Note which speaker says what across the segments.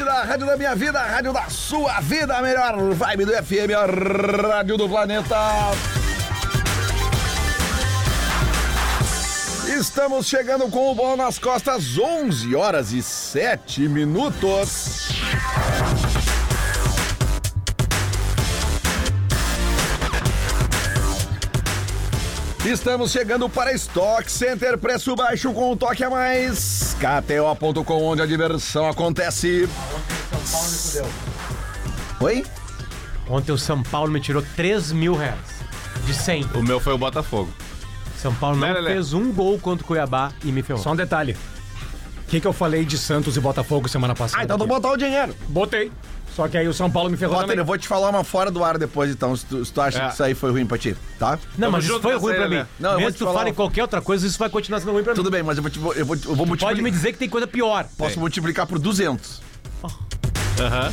Speaker 1: Atlântida, a rádio da minha vida, rádio da sua vida, a melhor vibe do FM, a rádio do planeta. Estamos chegando com o bola nas costas, 11 horas e 7 minutos. Estamos chegando para Stock Center, preço baixo com um toque a mais. KTO.com, onde a diversão acontece. Oi?
Speaker 2: Ontem o São Paulo me tirou 3 mil reais. De 100.
Speaker 3: O meu foi o Botafogo.
Speaker 2: São Paulo não fez um gol contra o Cuiabá e me ferrou.
Speaker 4: Só um detalhe. O que, que eu falei de Santos e Botafogo semana passada?
Speaker 1: Ah, então tu botar o dinheiro.
Speaker 4: Botei. Só que aí o São Paulo me ferrou
Speaker 1: Potter,
Speaker 4: também.
Speaker 1: eu vou te falar uma fora do ar depois, então, se tu, se tu acha
Speaker 3: É.
Speaker 1: que isso aí foi ruim pra ti, tá?
Speaker 2: Não, mas isso
Speaker 3: junto
Speaker 2: foi
Speaker 3: nessa
Speaker 2: ruim
Speaker 3: aí,
Speaker 2: pra mim.
Speaker 3: Lelé.
Speaker 1: Não, eu vou
Speaker 2: Mesmo
Speaker 1: te
Speaker 2: que tu
Speaker 1: falar
Speaker 2: fale qualquer outra coisa, isso vai continuar sendo ruim pra mim.
Speaker 1: Tudo bem, mas eu vou, te, eu vou, eu vou multiplicar.
Speaker 2: Pode me dizer que tem coisa pior.
Speaker 1: Posso multiplicar por 200.
Speaker 3: Aham.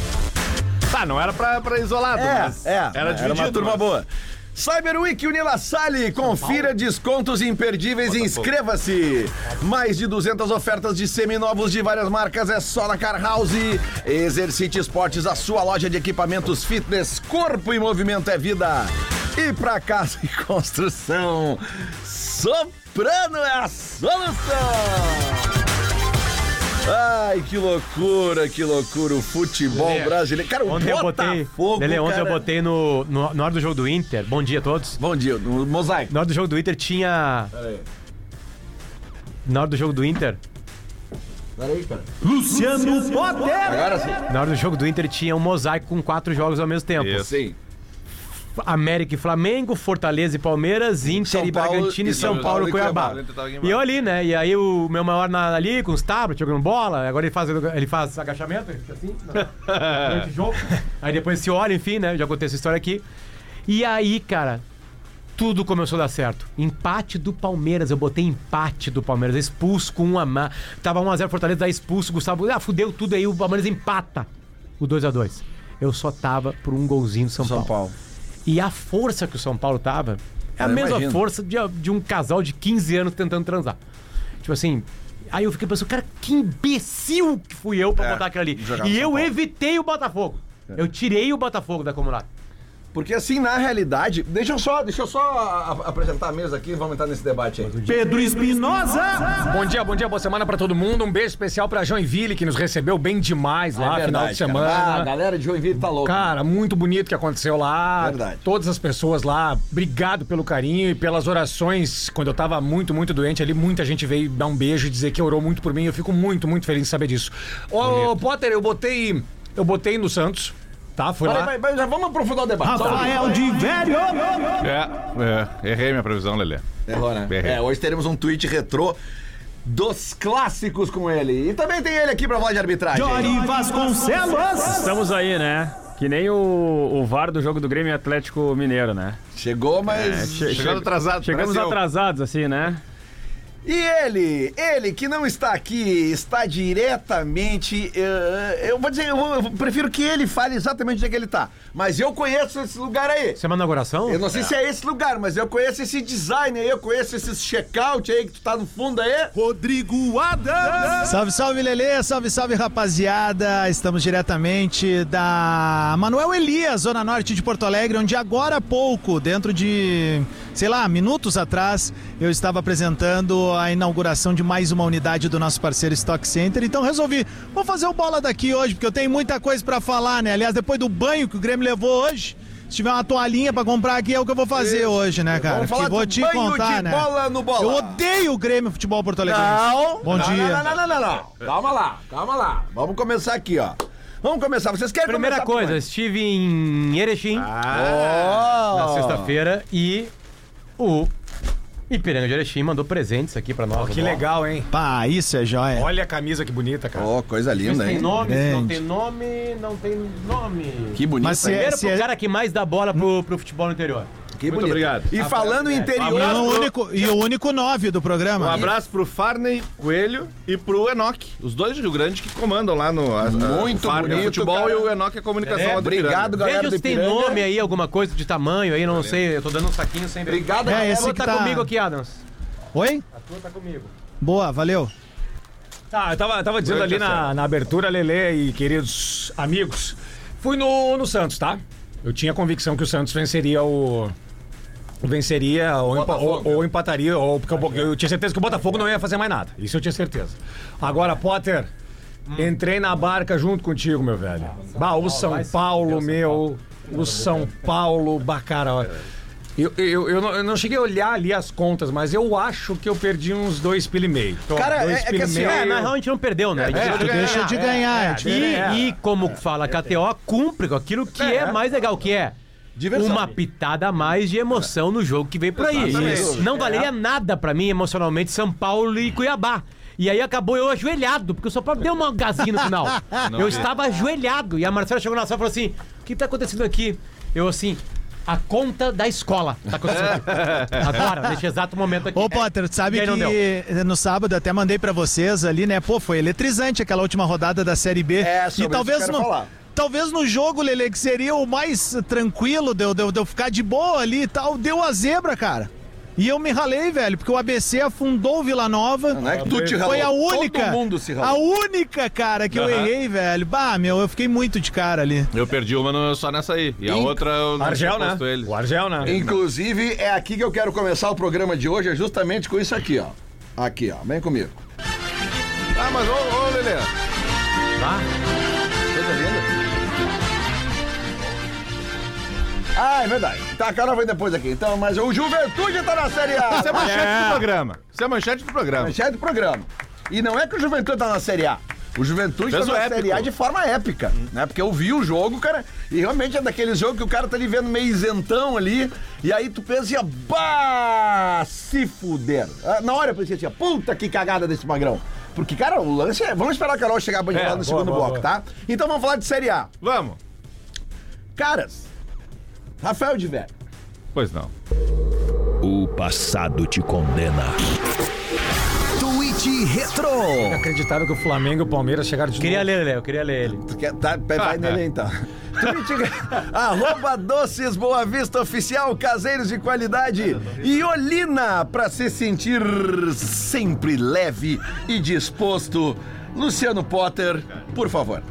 Speaker 3: Tá, não era pra, pra isolado, mas
Speaker 1: é.
Speaker 3: era dividido.
Speaker 1: uma turma
Speaker 3: mas-
Speaker 1: boa. Cyber Week Unila Sale, confira descontos imperdíveis e inscreva-se. Mais de 200 ofertas de seminovos de várias marcas é só na Car House. Exercite Esportes, a sua loja de equipamentos fitness, corpo e movimento é vida. E pra casa e construção, Soprano é a solução. Ai, que loucura, que loucura o futebol
Speaker 2: Lelê,
Speaker 1: brasileiro. Cara, o
Speaker 2: Ontem eu botei.
Speaker 1: Botafogo,
Speaker 2: Lele, ontem
Speaker 1: cara...
Speaker 2: eu botei no, no. Na hora do jogo do Inter. Bom dia a todos.
Speaker 1: Bom dia, no mosaico.
Speaker 2: Na hora do jogo do Inter tinha. Na hora do jogo do Inter.
Speaker 1: Peraí, cara.
Speaker 5: Luciano Potter.
Speaker 1: Agora sim.
Speaker 2: Na hora do jogo do Inter tinha um mosaico com quatro jogos ao mesmo tempo.
Speaker 3: Isso.
Speaker 1: Sim.
Speaker 2: América e Flamengo, Fortaleza e Palmeiras, Inter
Speaker 1: São
Speaker 2: e
Speaker 1: Paulo
Speaker 2: Bragantino e São
Speaker 1: São
Speaker 2: Paulo
Speaker 1: Paulo
Speaker 2: e Cuiabá. E eu ali, né? E aí o meu maior na- ali com os tablets jogando bola, agora ele faz, ele faz agachamento, ele fica assim, né? durante o jogo. Aí depois se olha, enfim, né? Já contei essa história aqui. E aí, cara, tudo começou a dar certo. Empate do Palmeiras, eu botei empate do Palmeiras, expulso com um a mais. Tava 1x0 Fortaleza, dá expulso, Gustavo, ah, fudeu tudo aí, o Palmeiras empata o 2x2. Eu só tava por um golzinho do São,
Speaker 1: São
Speaker 2: Paulo.
Speaker 1: Paulo.
Speaker 2: E a força que o São Paulo tava é a
Speaker 1: Eu
Speaker 2: mesma
Speaker 1: imagino.
Speaker 2: força de, de um casal de 15 anos tentando transar. Tipo assim. Aí eu fiquei pensando, cara, que imbecil que fui eu pra
Speaker 1: É,
Speaker 2: botar aquilo ali. E eu.
Speaker 1: É.
Speaker 2: evitei o Botafogo. Eu tirei o Botafogo da acumulada.
Speaker 1: Porque assim, na realidade, deixa eu só, deixa eu só a- a- apresentar a mesa aqui e vamos entrar nesse debate aí.
Speaker 5: Pedro Espinosa.
Speaker 4: Bom dia, bom dia, boa semana pra todo mundo. Um beijo especial pra Joinville, que nos recebeu bem demais lá,
Speaker 1: É
Speaker 4: final de
Speaker 1: cara.
Speaker 4: semana.
Speaker 1: Ah, a galera de Joinville tá louca.
Speaker 4: Cara, muito bonito que aconteceu lá.
Speaker 1: Verdade.
Speaker 4: Todas as pessoas lá, obrigado pelo carinho e pelas orações. Quando eu tava muito, muito doente ali, muita gente veio dar um beijo e dizer que orou muito por mim. Eu fico muito, muito feliz de saber disso. Ô, Potter, eu botei. Eu botei no Santos, tá?
Speaker 1: Vai,
Speaker 4: lá.
Speaker 1: vai, vai, já vamos aprofundar o debate.
Speaker 5: Rafael de Velho.
Speaker 3: É, é, errei minha previsão, Lelê.
Speaker 1: Errou, né?
Speaker 3: Errei.
Speaker 1: É, hoje teremos um tweet retrô dos clássicos com ele. E também tem ele aqui pra falar de arbitragem.
Speaker 5: Jory Vasconcelos.
Speaker 6: Estamos aí, né? Que nem o, o VAR do jogo do Grêmio Atlético Mineiro, né?
Speaker 1: Chegou, mas.
Speaker 6: che-
Speaker 3: Chegando atrasado,
Speaker 6: Chegamos atrasados, assim, né?
Speaker 1: E ele, ele que não está aqui, está diretamente. eh, eu vou dizer, eu, vou- eu prefiro que ele fale exatamente onde é que ele tá. Mas eu conheço esse lugar aí.
Speaker 2: Isso é uma inauguração?
Speaker 1: Eu não sei se é esse lugar, mas eu conheço esse design aí, eu conheço esse checkout aí que tu tá no fundo aí.
Speaker 5: Rodrigo Adams.
Speaker 7: Salve, salve, Lelê, salve, salve, rapaziada. Estamos diretamente da Manuel Elias, Zona Norte de Porto Alegre, onde agora há pouco, dentro de, sei lá, minutos atrás, eu estava apresentando a inauguração de mais uma unidade do nosso parceiro Stock Center. Então resolvi, vou fazer o bola daqui hoje, porque eu tenho muita coisa pra falar, né? Aliás, depois do banho que o Grêmio levou hoje. Se tiver uma toalhinha pra comprar aqui, é o que eu vou fazer
Speaker 1: Isso.
Speaker 7: hoje, né, cara?
Speaker 1: Vamos falar
Speaker 7: Que vou te
Speaker 1: banho
Speaker 7: contar,
Speaker 1: de
Speaker 7: né?
Speaker 1: bola no bola.
Speaker 7: Eu odeio o Grêmio Futebol Porto Alegre.
Speaker 1: Não.
Speaker 7: Bom
Speaker 1: não,
Speaker 7: dia.
Speaker 1: Não, não, não, não, não. Calma lá, calma lá. Vamos começar aqui, ó. Vamos começar. Vocês querem
Speaker 2: Primeira
Speaker 1: começar por
Speaker 2: coisa, estive em Erechim
Speaker 1: Oh.
Speaker 2: na sexta-feira e o Ipiranga de Erechim mandou presentes aqui pra nós.
Speaker 4: Que
Speaker 2: Ó.
Speaker 4: legal, hein?
Speaker 7: Pá, isso é joia.
Speaker 4: Olha a camisa que bonita, cara.
Speaker 1: Ô, coisa
Speaker 2: Vê se
Speaker 1: linda,
Speaker 2: tem
Speaker 1: hein?
Speaker 2: nome, se não tem nome, não tem nome.
Speaker 1: Que bonito.
Speaker 7: Mas se
Speaker 1: hein?
Speaker 7: é-
Speaker 2: Primeiro
Speaker 7: se
Speaker 2: pro
Speaker 7: é-
Speaker 2: cara que mais dá bola pro, pro futebol no interior.
Speaker 1: Que
Speaker 3: Muito
Speaker 1: bonito.
Speaker 3: obrigado.
Speaker 1: E falando em
Speaker 7: E
Speaker 1: interior.
Speaker 7: o único, e o único nove do
Speaker 3: Um
Speaker 7: programa.
Speaker 3: abraço pro Farney Coelho e pro Enoque, os dois de Rio Grande que comandam lá no a-
Speaker 1: Muito
Speaker 3: Farney é
Speaker 1: bonito,
Speaker 3: futebol
Speaker 1: cara.
Speaker 3: e o Enoque é comunicação
Speaker 2: É.
Speaker 1: Obrigado, galera
Speaker 2: Veja se tem nome aí, alguma coisa de tamanho aí, não sei. Eu tô dando um saquinho sem ver.
Speaker 1: Obrigado,
Speaker 7: É,
Speaker 1: galera.
Speaker 7: esse
Speaker 2: Tua
Speaker 7: que
Speaker 2: tá,
Speaker 7: tá-
Speaker 2: comigo aqui, Adams.
Speaker 7: Oi?
Speaker 2: A tua tá comigo.
Speaker 7: Boa, valeu.
Speaker 4: Tá, eu tava, tava dizendo ali na, na abertura, Lele e queridos amigos, fui no, no Santos, tá? Eu tinha convicção que o Santos venceria o. Venceria ou, empa- ou- ou empataria, ou porque eu, eu tinha certeza que o Botafogo não ia fazer mais nada. Isso eu tinha certeza. Agora, Potter, entrei na barca junto contigo, meu velho. Bah, o São Paulo, meu. O São Paulo, bah, cara. Eu, eu, eu, não, eu não cheguei a olhar ali as contas, mas eu acho que eu perdi uns dois pila e meio.
Speaker 1: Cara,
Speaker 4: dois
Speaker 1: é- é que assim,
Speaker 4: meio.
Speaker 2: É, na real a gente não perdeu, né? A gente
Speaker 3: É,
Speaker 7: Tu deixa de ganhar. é,
Speaker 2: E, e como fala a KTO, cumpre com aquilo que é, mais legal, que é
Speaker 1: Diversão.
Speaker 2: uma pitada a mais de emoção no jogo que vem por aí.
Speaker 1: Exatamente.
Speaker 2: Não valeria nada pra mim emocionalmente São Paulo e Cuiabá. E aí acabou eu ajoelhado, porque o São Paulo deu uma gazinha no final. eu estava ajoelhado. E a Marcela chegou na sala e falou assim: o que tá acontecendo aqui? Eu assim. A conta da escola tá acontecendo aqui. Agora, neste exato momento aqui.
Speaker 7: Ô, Potter, tu sabe
Speaker 2: não
Speaker 7: que no sábado eu até mandei pra vocês ali, né? Pô, foi eletrizante aquela última rodada da Série B.
Speaker 1: É, sobre
Speaker 7: e
Speaker 1: isso
Speaker 7: talvez
Speaker 1: que eu quero
Speaker 7: no,
Speaker 1: falar.
Speaker 7: Talvez no jogo, Lele, que seria o mais tranquilo de eu, de eu- de eu ficar de boa ali e tal, deu a zebra, cara. E eu me ralei, velho, porque o ABC afundou o Vila Nova.
Speaker 1: Não é que tu te ralou.
Speaker 7: Foi a única.
Speaker 1: Todo mundo se
Speaker 7: a
Speaker 1: ralou.
Speaker 7: única, cara, que eu errei, velho. Bah, meu, eu fiquei muito de cara ali.
Speaker 3: Eu perdi uma no- só nessa aí. E a
Speaker 1: Inc-
Speaker 3: outra eu não
Speaker 4: Argel, né?
Speaker 3: eles.
Speaker 4: O Argel, né?
Speaker 1: Inclusive, é aqui que eu quero começar o programa de hoje, é justamente com isso aqui, ó. Aqui, ó. Vem comigo.
Speaker 3: Ah, mas ô, ô Lelê.
Speaker 2: Tá?
Speaker 1: Ah, é verdade. Tá, a cara vem depois aqui. Então, mas o Juventude tá na Série A.
Speaker 3: Isso é manchete do programa. Isso é manchete do programa.
Speaker 1: Manchete do programa. E não é que o Juventude tá na Série A. O Juventude
Speaker 3: Fez
Speaker 1: tá
Speaker 3: o
Speaker 1: na
Speaker 3: épico.
Speaker 1: Série A de forma épica, né? Porque eu vi o jogo, cara, e realmente é daqueles jogos que o cara tá ali vendo meio isentão ali, e aí tu pensa assim, bah, se fuder. Ah, Na hora eu pensei assim, puta que cagada desse magrão. Porque, cara, o lance é... Vamos esperar a Carol chegar pra gente
Speaker 4: É,
Speaker 1: falar no
Speaker 4: boa,
Speaker 1: segundo
Speaker 4: boa,
Speaker 1: bloco,
Speaker 4: boa.
Speaker 1: tá? Então vamos falar de Série A.
Speaker 3: Vamos.
Speaker 1: Caras, Rafael de Velho.
Speaker 3: Pois não.
Speaker 8: O passado te condena.
Speaker 9: Tweet Retro.
Speaker 4: Acreditaram que o Flamengo e o Palmeiras chegaram de
Speaker 2: Queria
Speaker 4: novo.
Speaker 2: ler, Léo, queria ler ele.
Speaker 1: Tu quer- Tá, vai vai nele aí, então. Tweet, arroba Doces Boa Vista Oficial, caseiros de qualidade e Olina pra se sentir sempre leve e disposto. Luciano Potter, por favor.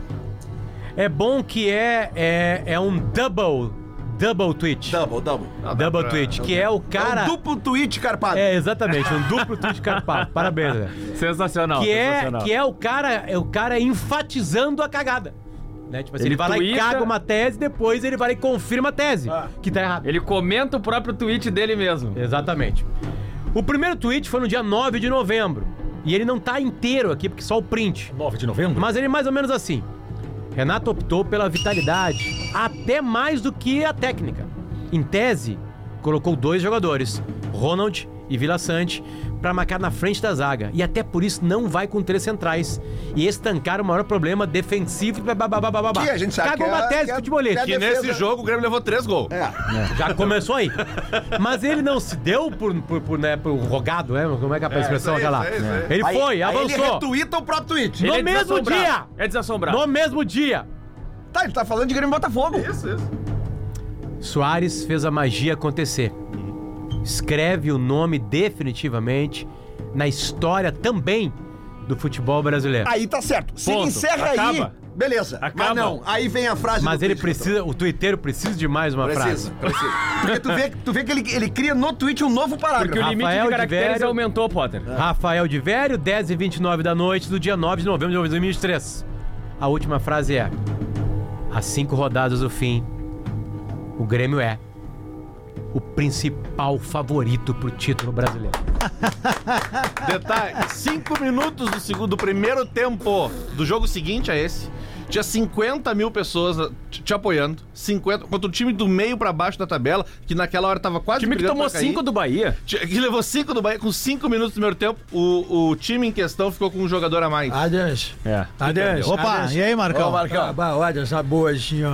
Speaker 2: É bom que é, é, é um double, double tweet.
Speaker 1: Double, double.
Speaker 2: Double tweet, que é o
Speaker 1: É
Speaker 2: cara...
Speaker 1: um duplo tweet carpado.
Speaker 2: É, exatamente, um duplo tweet carpado. Parabéns, Léo.
Speaker 6: Sensacional.
Speaker 2: Que é,
Speaker 6: sensacional.
Speaker 2: que é o cara, é o cara enfatizando a cagada. Né? Tipo assim, ele,
Speaker 6: Ele
Speaker 2: vai lá e caga uma tese, depois ele vai lá e confirma a tese, que tá errado.
Speaker 6: Ele comenta o próprio tweet dele mesmo.
Speaker 2: Exatamente. O primeiro tweet foi no dia 9 de novembro. E ele não tá inteiro aqui, porque só o print.
Speaker 4: 9 de novembro?
Speaker 2: Mas ele é mais ou menos assim. Renato optou pela vitalidade, até mais do que a técnica. Em tese, colocou dois jogadores, Ronald e Vila Sante, para marcar na frente da zaga. E até por isso não vai com três centrais. E estancar o maior problema defensivo. bababababá.
Speaker 1: Que a gente sabe
Speaker 2: Cagou
Speaker 1: que é-
Speaker 2: uma tese
Speaker 1: que é-
Speaker 2: futebolista.
Speaker 1: que
Speaker 3: E
Speaker 1: é defesa-
Speaker 3: nesse jogo o Grêmio levou três gols.
Speaker 1: É.
Speaker 2: Já começou aí. Mas ele não se deu por, por, por, né, por rogado, né? Como é que é a expressão
Speaker 3: isso aí,
Speaker 2: aquela? Ele
Speaker 1: Aí-
Speaker 2: foi,
Speaker 1: aí
Speaker 2: avançou.
Speaker 1: Ele retuita o próprio tweet.
Speaker 2: No
Speaker 6: Ele é
Speaker 2: mesmo dia!
Speaker 6: É desassombrado.
Speaker 2: No mesmo dia!
Speaker 1: Tá, ele tá falando de Grêmio Botafogo.
Speaker 3: Isso, isso.
Speaker 2: Soares fez a magia acontecer. Escreve o nome definitivamente na história também do futebol brasileiro.
Speaker 1: Aí tá certo. Se
Speaker 6: Ponto.
Speaker 1: encerra aí,
Speaker 6: Acaba.
Speaker 1: beleza. Mas
Speaker 6: Acaba.
Speaker 1: não, aí vem a frase
Speaker 2: Mas
Speaker 1: do
Speaker 2: ele
Speaker 1: tweet,
Speaker 2: precisa, o twitteiro precisa de mais uma
Speaker 1: Precisa,
Speaker 2: frase.
Speaker 1: precisa. Porque tu vê, tu vê que ele, ele cria no tweet um novo parágrafo.
Speaker 6: Porque o limite
Speaker 2: Rafael
Speaker 6: de
Speaker 2: de
Speaker 6: caracteres aumentou, Potter.
Speaker 2: Rafael de Vério, 10 e 29 da noite do dia 9 de novembro de 2023. A última frase é: Às cinco rodadas do fim, o Grêmio é o principal favorito pro título brasileiro.
Speaker 3: Detalhe, cinco minutos do segundo, do primeiro tempo do jogo seguinte a esse, Tinha 50 mil pessoas uh, te, apoiando. 50, contra o time do meio pra baixo da tabela, que naquela hora tava quase
Speaker 6: time que tomou
Speaker 3: pra cair.
Speaker 6: 5 do Bahia.
Speaker 3: Que levou 5 do Bahia, com 5 minutos do primeiro tempo, o, o time em questão ficou com um jogador a mais.
Speaker 9: Adeus.
Speaker 6: É.
Speaker 9: Adeus.
Speaker 7: Opa,
Speaker 9: Adeus.
Speaker 7: e aí, Marcão?
Speaker 1: Ô, Marcão.
Speaker 9: Ah, bah, olha, essa boa assim, ó.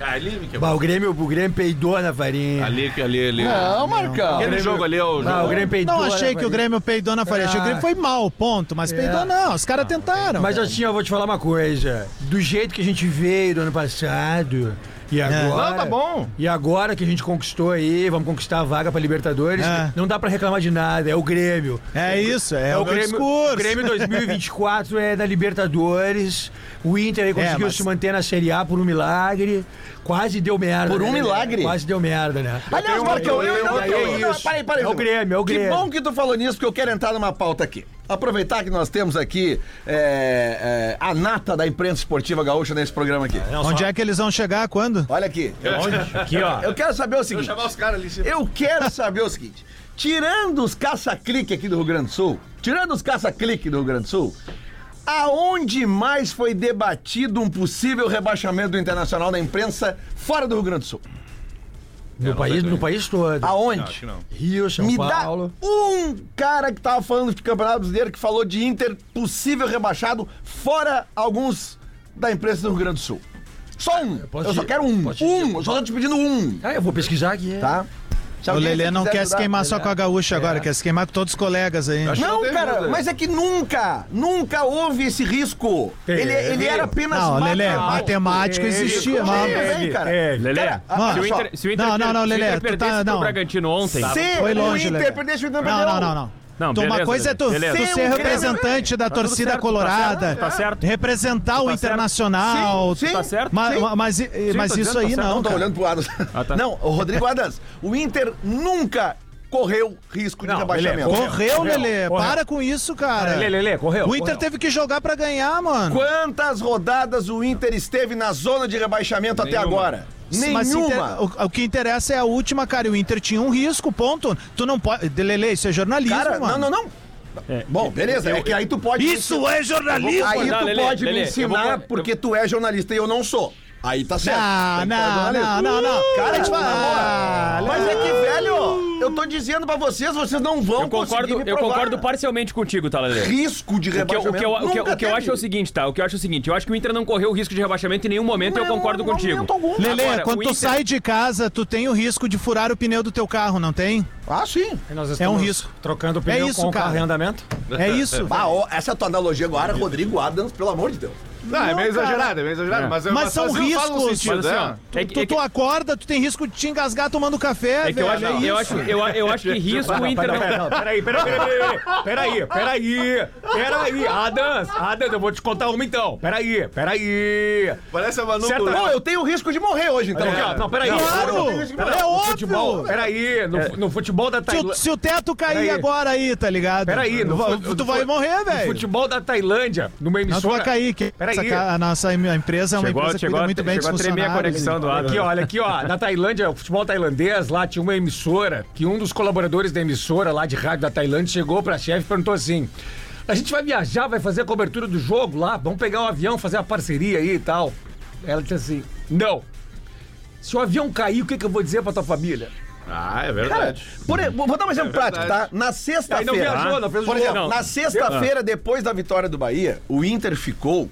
Speaker 3: Ali, me
Speaker 9: Bah, o Grêmio, o Grêmio peidou na farinha.
Speaker 3: Ali, ali, ali.
Speaker 1: Não, Marcão.
Speaker 3: Aquele jogo ali é o
Speaker 9: Ah, o
Speaker 3: jogo.
Speaker 9: Grêmio peidou
Speaker 7: Não
Speaker 9: na
Speaker 7: achei que o. Grêmio peidou na farinha. Achei que o Grêmio foi mal, ponto. Mas peidou não, os caras tentaram.
Speaker 9: Mas assim, eu vou te falar uma coisa. Do jeito que a gente veio do ano passado. E agora.
Speaker 3: Não, tá bom.
Speaker 9: E agora que a gente conquistou aí, vamos conquistar a vaga pra Libertadores,
Speaker 7: É.
Speaker 9: não dá pra reclamar de nada, é o Grêmio.
Speaker 7: É isso, é, o, meu
Speaker 9: Grêmio,
Speaker 7: discurso.
Speaker 9: o Grêmio 2024 é da Libertadores. O Inter aí conseguiu
Speaker 7: mas-
Speaker 9: se manter na Série A por um milagre. Quase deu merda.
Speaker 1: Por um
Speaker 9: né?
Speaker 1: milagre?
Speaker 9: Quase deu merda, né?
Speaker 1: Aliás, Marcão, eu, eu,
Speaker 9: eu-
Speaker 1: eu,
Speaker 9: é.
Speaker 1: Peraí, peraí.
Speaker 9: É o Grêmio, é o Grêmio.
Speaker 1: Que bom que tu falou nisso, porque eu quero entrar numa pauta aqui. Aproveitar que nós temos aqui é, é, a nata da imprensa esportiva gaúcha nesse programa aqui.
Speaker 7: Onde é que eles vão chegar? Quando?
Speaker 1: Olha aqui.
Speaker 4: Aqui, ó.
Speaker 1: Eu quero saber o seguinte.
Speaker 3: Chamar os caras ali.
Speaker 1: Eu quero saber o seguinte. Tirando os caça-clique aqui do Rio Grande do Sul, tirando os caça-clique do Rio Grande do Sul, aonde mais foi debatido um possível rebaixamento do Internacional na imprensa fora do Rio Grande do Sul?
Speaker 9: No país, no país todo.
Speaker 1: Aonde?
Speaker 3: Acho que não.
Speaker 9: Rio, São
Speaker 1: Me
Speaker 9: Paulo.
Speaker 1: dá um cara que tava falando de Campeonato Brasileiro que falou de Inter possível rebaixado, fora alguns da imprensa do Rio Grande do Sul. Só um. Eu,
Speaker 9: posso
Speaker 1: só
Speaker 9: te-
Speaker 1: quero um.
Speaker 9: posso te
Speaker 1: Um. Eu só tô te pedindo um.
Speaker 9: Ah, eu vou pesquisar aqui.
Speaker 1: Tá? Se
Speaker 7: O Lelê não quer se
Speaker 1: ajudar-
Speaker 7: queimar só com a gaúcha agora, quer se queimar com todos os colegas aí.
Speaker 1: Não,
Speaker 3: teve
Speaker 1: cara,
Speaker 3: dúvida.
Speaker 1: mas é que nunca, nunca houve esse risco. Ele, ele era apenas
Speaker 7: Não, Lelê, matemático existia,
Speaker 1: Não,
Speaker 7: mano.
Speaker 1: também, cara.
Speaker 6: Lelê,
Speaker 1: Cara,
Speaker 6: se o Inter, se o Inter,
Speaker 7: Não, não, não,
Speaker 6: se
Speaker 7: Lelê, tu tá- não.
Speaker 6: Bragantino ontem...
Speaker 1: Se
Speaker 7: Foi longe,
Speaker 1: o Inter perdesse o Inter
Speaker 7: Não,
Speaker 1: perdeu.
Speaker 7: não, não, não.
Speaker 6: Não,
Speaker 7: Tu, uma
Speaker 6: beleza,
Speaker 7: coisa é tu,
Speaker 6: beleza.
Speaker 7: tu
Speaker 1: Ser
Speaker 7: ser representante da
Speaker 6: tudo
Speaker 7: torcida
Speaker 6: certo, tá
Speaker 7: colorada,
Speaker 6: tá certo.
Speaker 7: representar o
Speaker 6: certo.
Speaker 7: Internacional.
Speaker 1: Sim, sim.
Speaker 6: Tá certo?
Speaker 7: Ma-
Speaker 6: Sim.
Speaker 7: ma- Mas, mas
Speaker 6: tô
Speaker 7: isso
Speaker 6: dizendo,
Speaker 7: aí
Speaker 6: tá certo.
Speaker 7: não,
Speaker 1: Não, tô olhando pro Adams.
Speaker 6: Ah, tá.
Speaker 1: Não, o Rodrigo Adams, o Inter nunca correu risco de
Speaker 9: Não,
Speaker 1: rebaixamento.
Speaker 9: beleza.
Speaker 7: Correu, Lelê.
Speaker 9: correu.
Speaker 7: Para com isso, cara.
Speaker 9: Lelê, Lelê, correu.
Speaker 7: O Inter
Speaker 9: correu.
Speaker 7: teve que jogar pra ganhar, mano.
Speaker 1: Quantas rodadas o Inter esteve na zona de rebaixamento até
Speaker 3: Nenhuma.
Speaker 1: agora?
Speaker 7: Mas se
Speaker 1: Nenhuma.
Speaker 7: inter- o, o que interessa é a última, cara. E o Inter tinha um risco, ponto. Tu não pode. Lelê, isso é jornalismo,
Speaker 1: Cara,
Speaker 7: mano.
Speaker 1: não, não, não. Bom, beleza, é que aí tu pode.
Speaker 7: Isso é jornalismo!
Speaker 1: Aí
Speaker 6: Não,
Speaker 1: tu
Speaker 6: Lelê,
Speaker 1: pode
Speaker 6: Lelê,
Speaker 1: me
Speaker 6: eu
Speaker 1: ensinar
Speaker 6: vou-
Speaker 1: porque tu é jornalista e eu não sou. Aí tá certo.
Speaker 7: Não,
Speaker 1: Tem que fazer
Speaker 7: não, não, não, não.
Speaker 1: Cara, tipo,
Speaker 7: ah,
Speaker 1: Mas é que, velho, eu tô dizendo pra vocês, vocês não vão
Speaker 6: Eu
Speaker 1: conseguir
Speaker 6: concordo,
Speaker 1: me
Speaker 6: eu concordo parcialmente contigo, tá, Lelê?
Speaker 1: Risco de
Speaker 6: O que, eu, o, que eu,
Speaker 1: rebaixamento.
Speaker 6: o, que, eu- o que eu acho é o seguinte, tá? O que eu acho é o seguinte, eu acho que o Inter não correu o risco de rebaixamento em nenhum momento e eu
Speaker 1: Não,
Speaker 6: concordo
Speaker 1: não,
Speaker 6: contigo. Agora,
Speaker 7: quando
Speaker 6: o
Speaker 7: tu
Speaker 6: Inter-
Speaker 7: sai de casa, tu tem o risco de furar o pneu do teu carro, não tem?
Speaker 1: Ah, sim.
Speaker 9: Nós
Speaker 7: É um risco.
Speaker 9: Trocando o pneu
Speaker 7: isso,
Speaker 9: com o carro em andamento.
Speaker 7: É isso.
Speaker 1: Ah, ó, essa é a tua analogia agora, Rodrigo Adams, pelo amor de Deus.
Speaker 3: Não, é meio
Speaker 7: Não, cara.
Speaker 3: exagerado, é meio exagerado.
Speaker 6: É.
Speaker 3: Mas,
Speaker 7: Mas são
Speaker 3: faz um- faz um
Speaker 7: riscos.
Speaker 3: sentido,
Speaker 6: Mas assim,
Speaker 3: é.
Speaker 6: ó,
Speaker 7: Tu,
Speaker 6: é que-
Speaker 7: tu,
Speaker 6: é que-
Speaker 7: tu acorda, tu tem risco de te engasgar tomando café,
Speaker 6: É que eu
Speaker 7: velho.
Speaker 6: acho,
Speaker 7: é
Speaker 6: eu
Speaker 7: isso.
Speaker 6: acho, eu, eu acho que risco Inter não.
Speaker 9: Peraí, peraí, peraí, peraí, peraí, peraí, Adams, Adams, eu vou te contar uma então, peraí, peraí.
Speaker 3: Parece a Manu
Speaker 9: Certa-.
Speaker 1: Bom, eu tenho risco de morrer hoje, então.
Speaker 9: Aqui, ó, não, peraí.
Speaker 7: Claro, é
Speaker 9: No
Speaker 7: óbvio.
Speaker 9: futebol, peraí, no, no futebol da
Speaker 7: Se o,
Speaker 9: Tailândia.
Speaker 7: se o teto cair agora aí, tá ligado?
Speaker 9: Peraí,
Speaker 7: tu,
Speaker 9: no
Speaker 7: vai-
Speaker 9: no
Speaker 7: morrer,
Speaker 9: No
Speaker 7: velho.
Speaker 9: futebol da Tailândia, numa
Speaker 7: Não, tu
Speaker 9: emissora.
Speaker 7: vai cair.
Speaker 9: Peraí.
Speaker 7: Essa ca- a nossa em- a empresa é uma
Speaker 6: Chegou,
Speaker 7: empresa que
Speaker 6: chegou,
Speaker 7: cuida
Speaker 6: a-
Speaker 7: muito bem
Speaker 6: chegou a
Speaker 7: dos
Speaker 6: tremer a conexão do Adams.
Speaker 9: Aqui, olha, aqui, ó, na Tailândia, o futebol tailandês, lá tinha uma emissora, que um dos colaboradores da emissora lá de rádio da Tailândia chegou pra chefe e perguntou assim: a gente vai viajar, vai fazer a cobertura do jogo lá, vamos pegar um avião, fazer uma parceria aí e tal. Ela disse assim: não. Se o avião cair, o que, que eu vou dizer pra tua família?
Speaker 3: Ah, é
Speaker 1: Cara,
Speaker 3: verdade.
Speaker 1: por, e- vou dar um exemplo
Speaker 3: É
Speaker 1: prático, tá? Na
Speaker 9: Aí
Speaker 1: sexta-feira.
Speaker 9: não viajou, não fez o
Speaker 1: Por exemplo,
Speaker 6: Não.
Speaker 1: na sexta-feira, depois da vitória do Bahia, o Inter ficou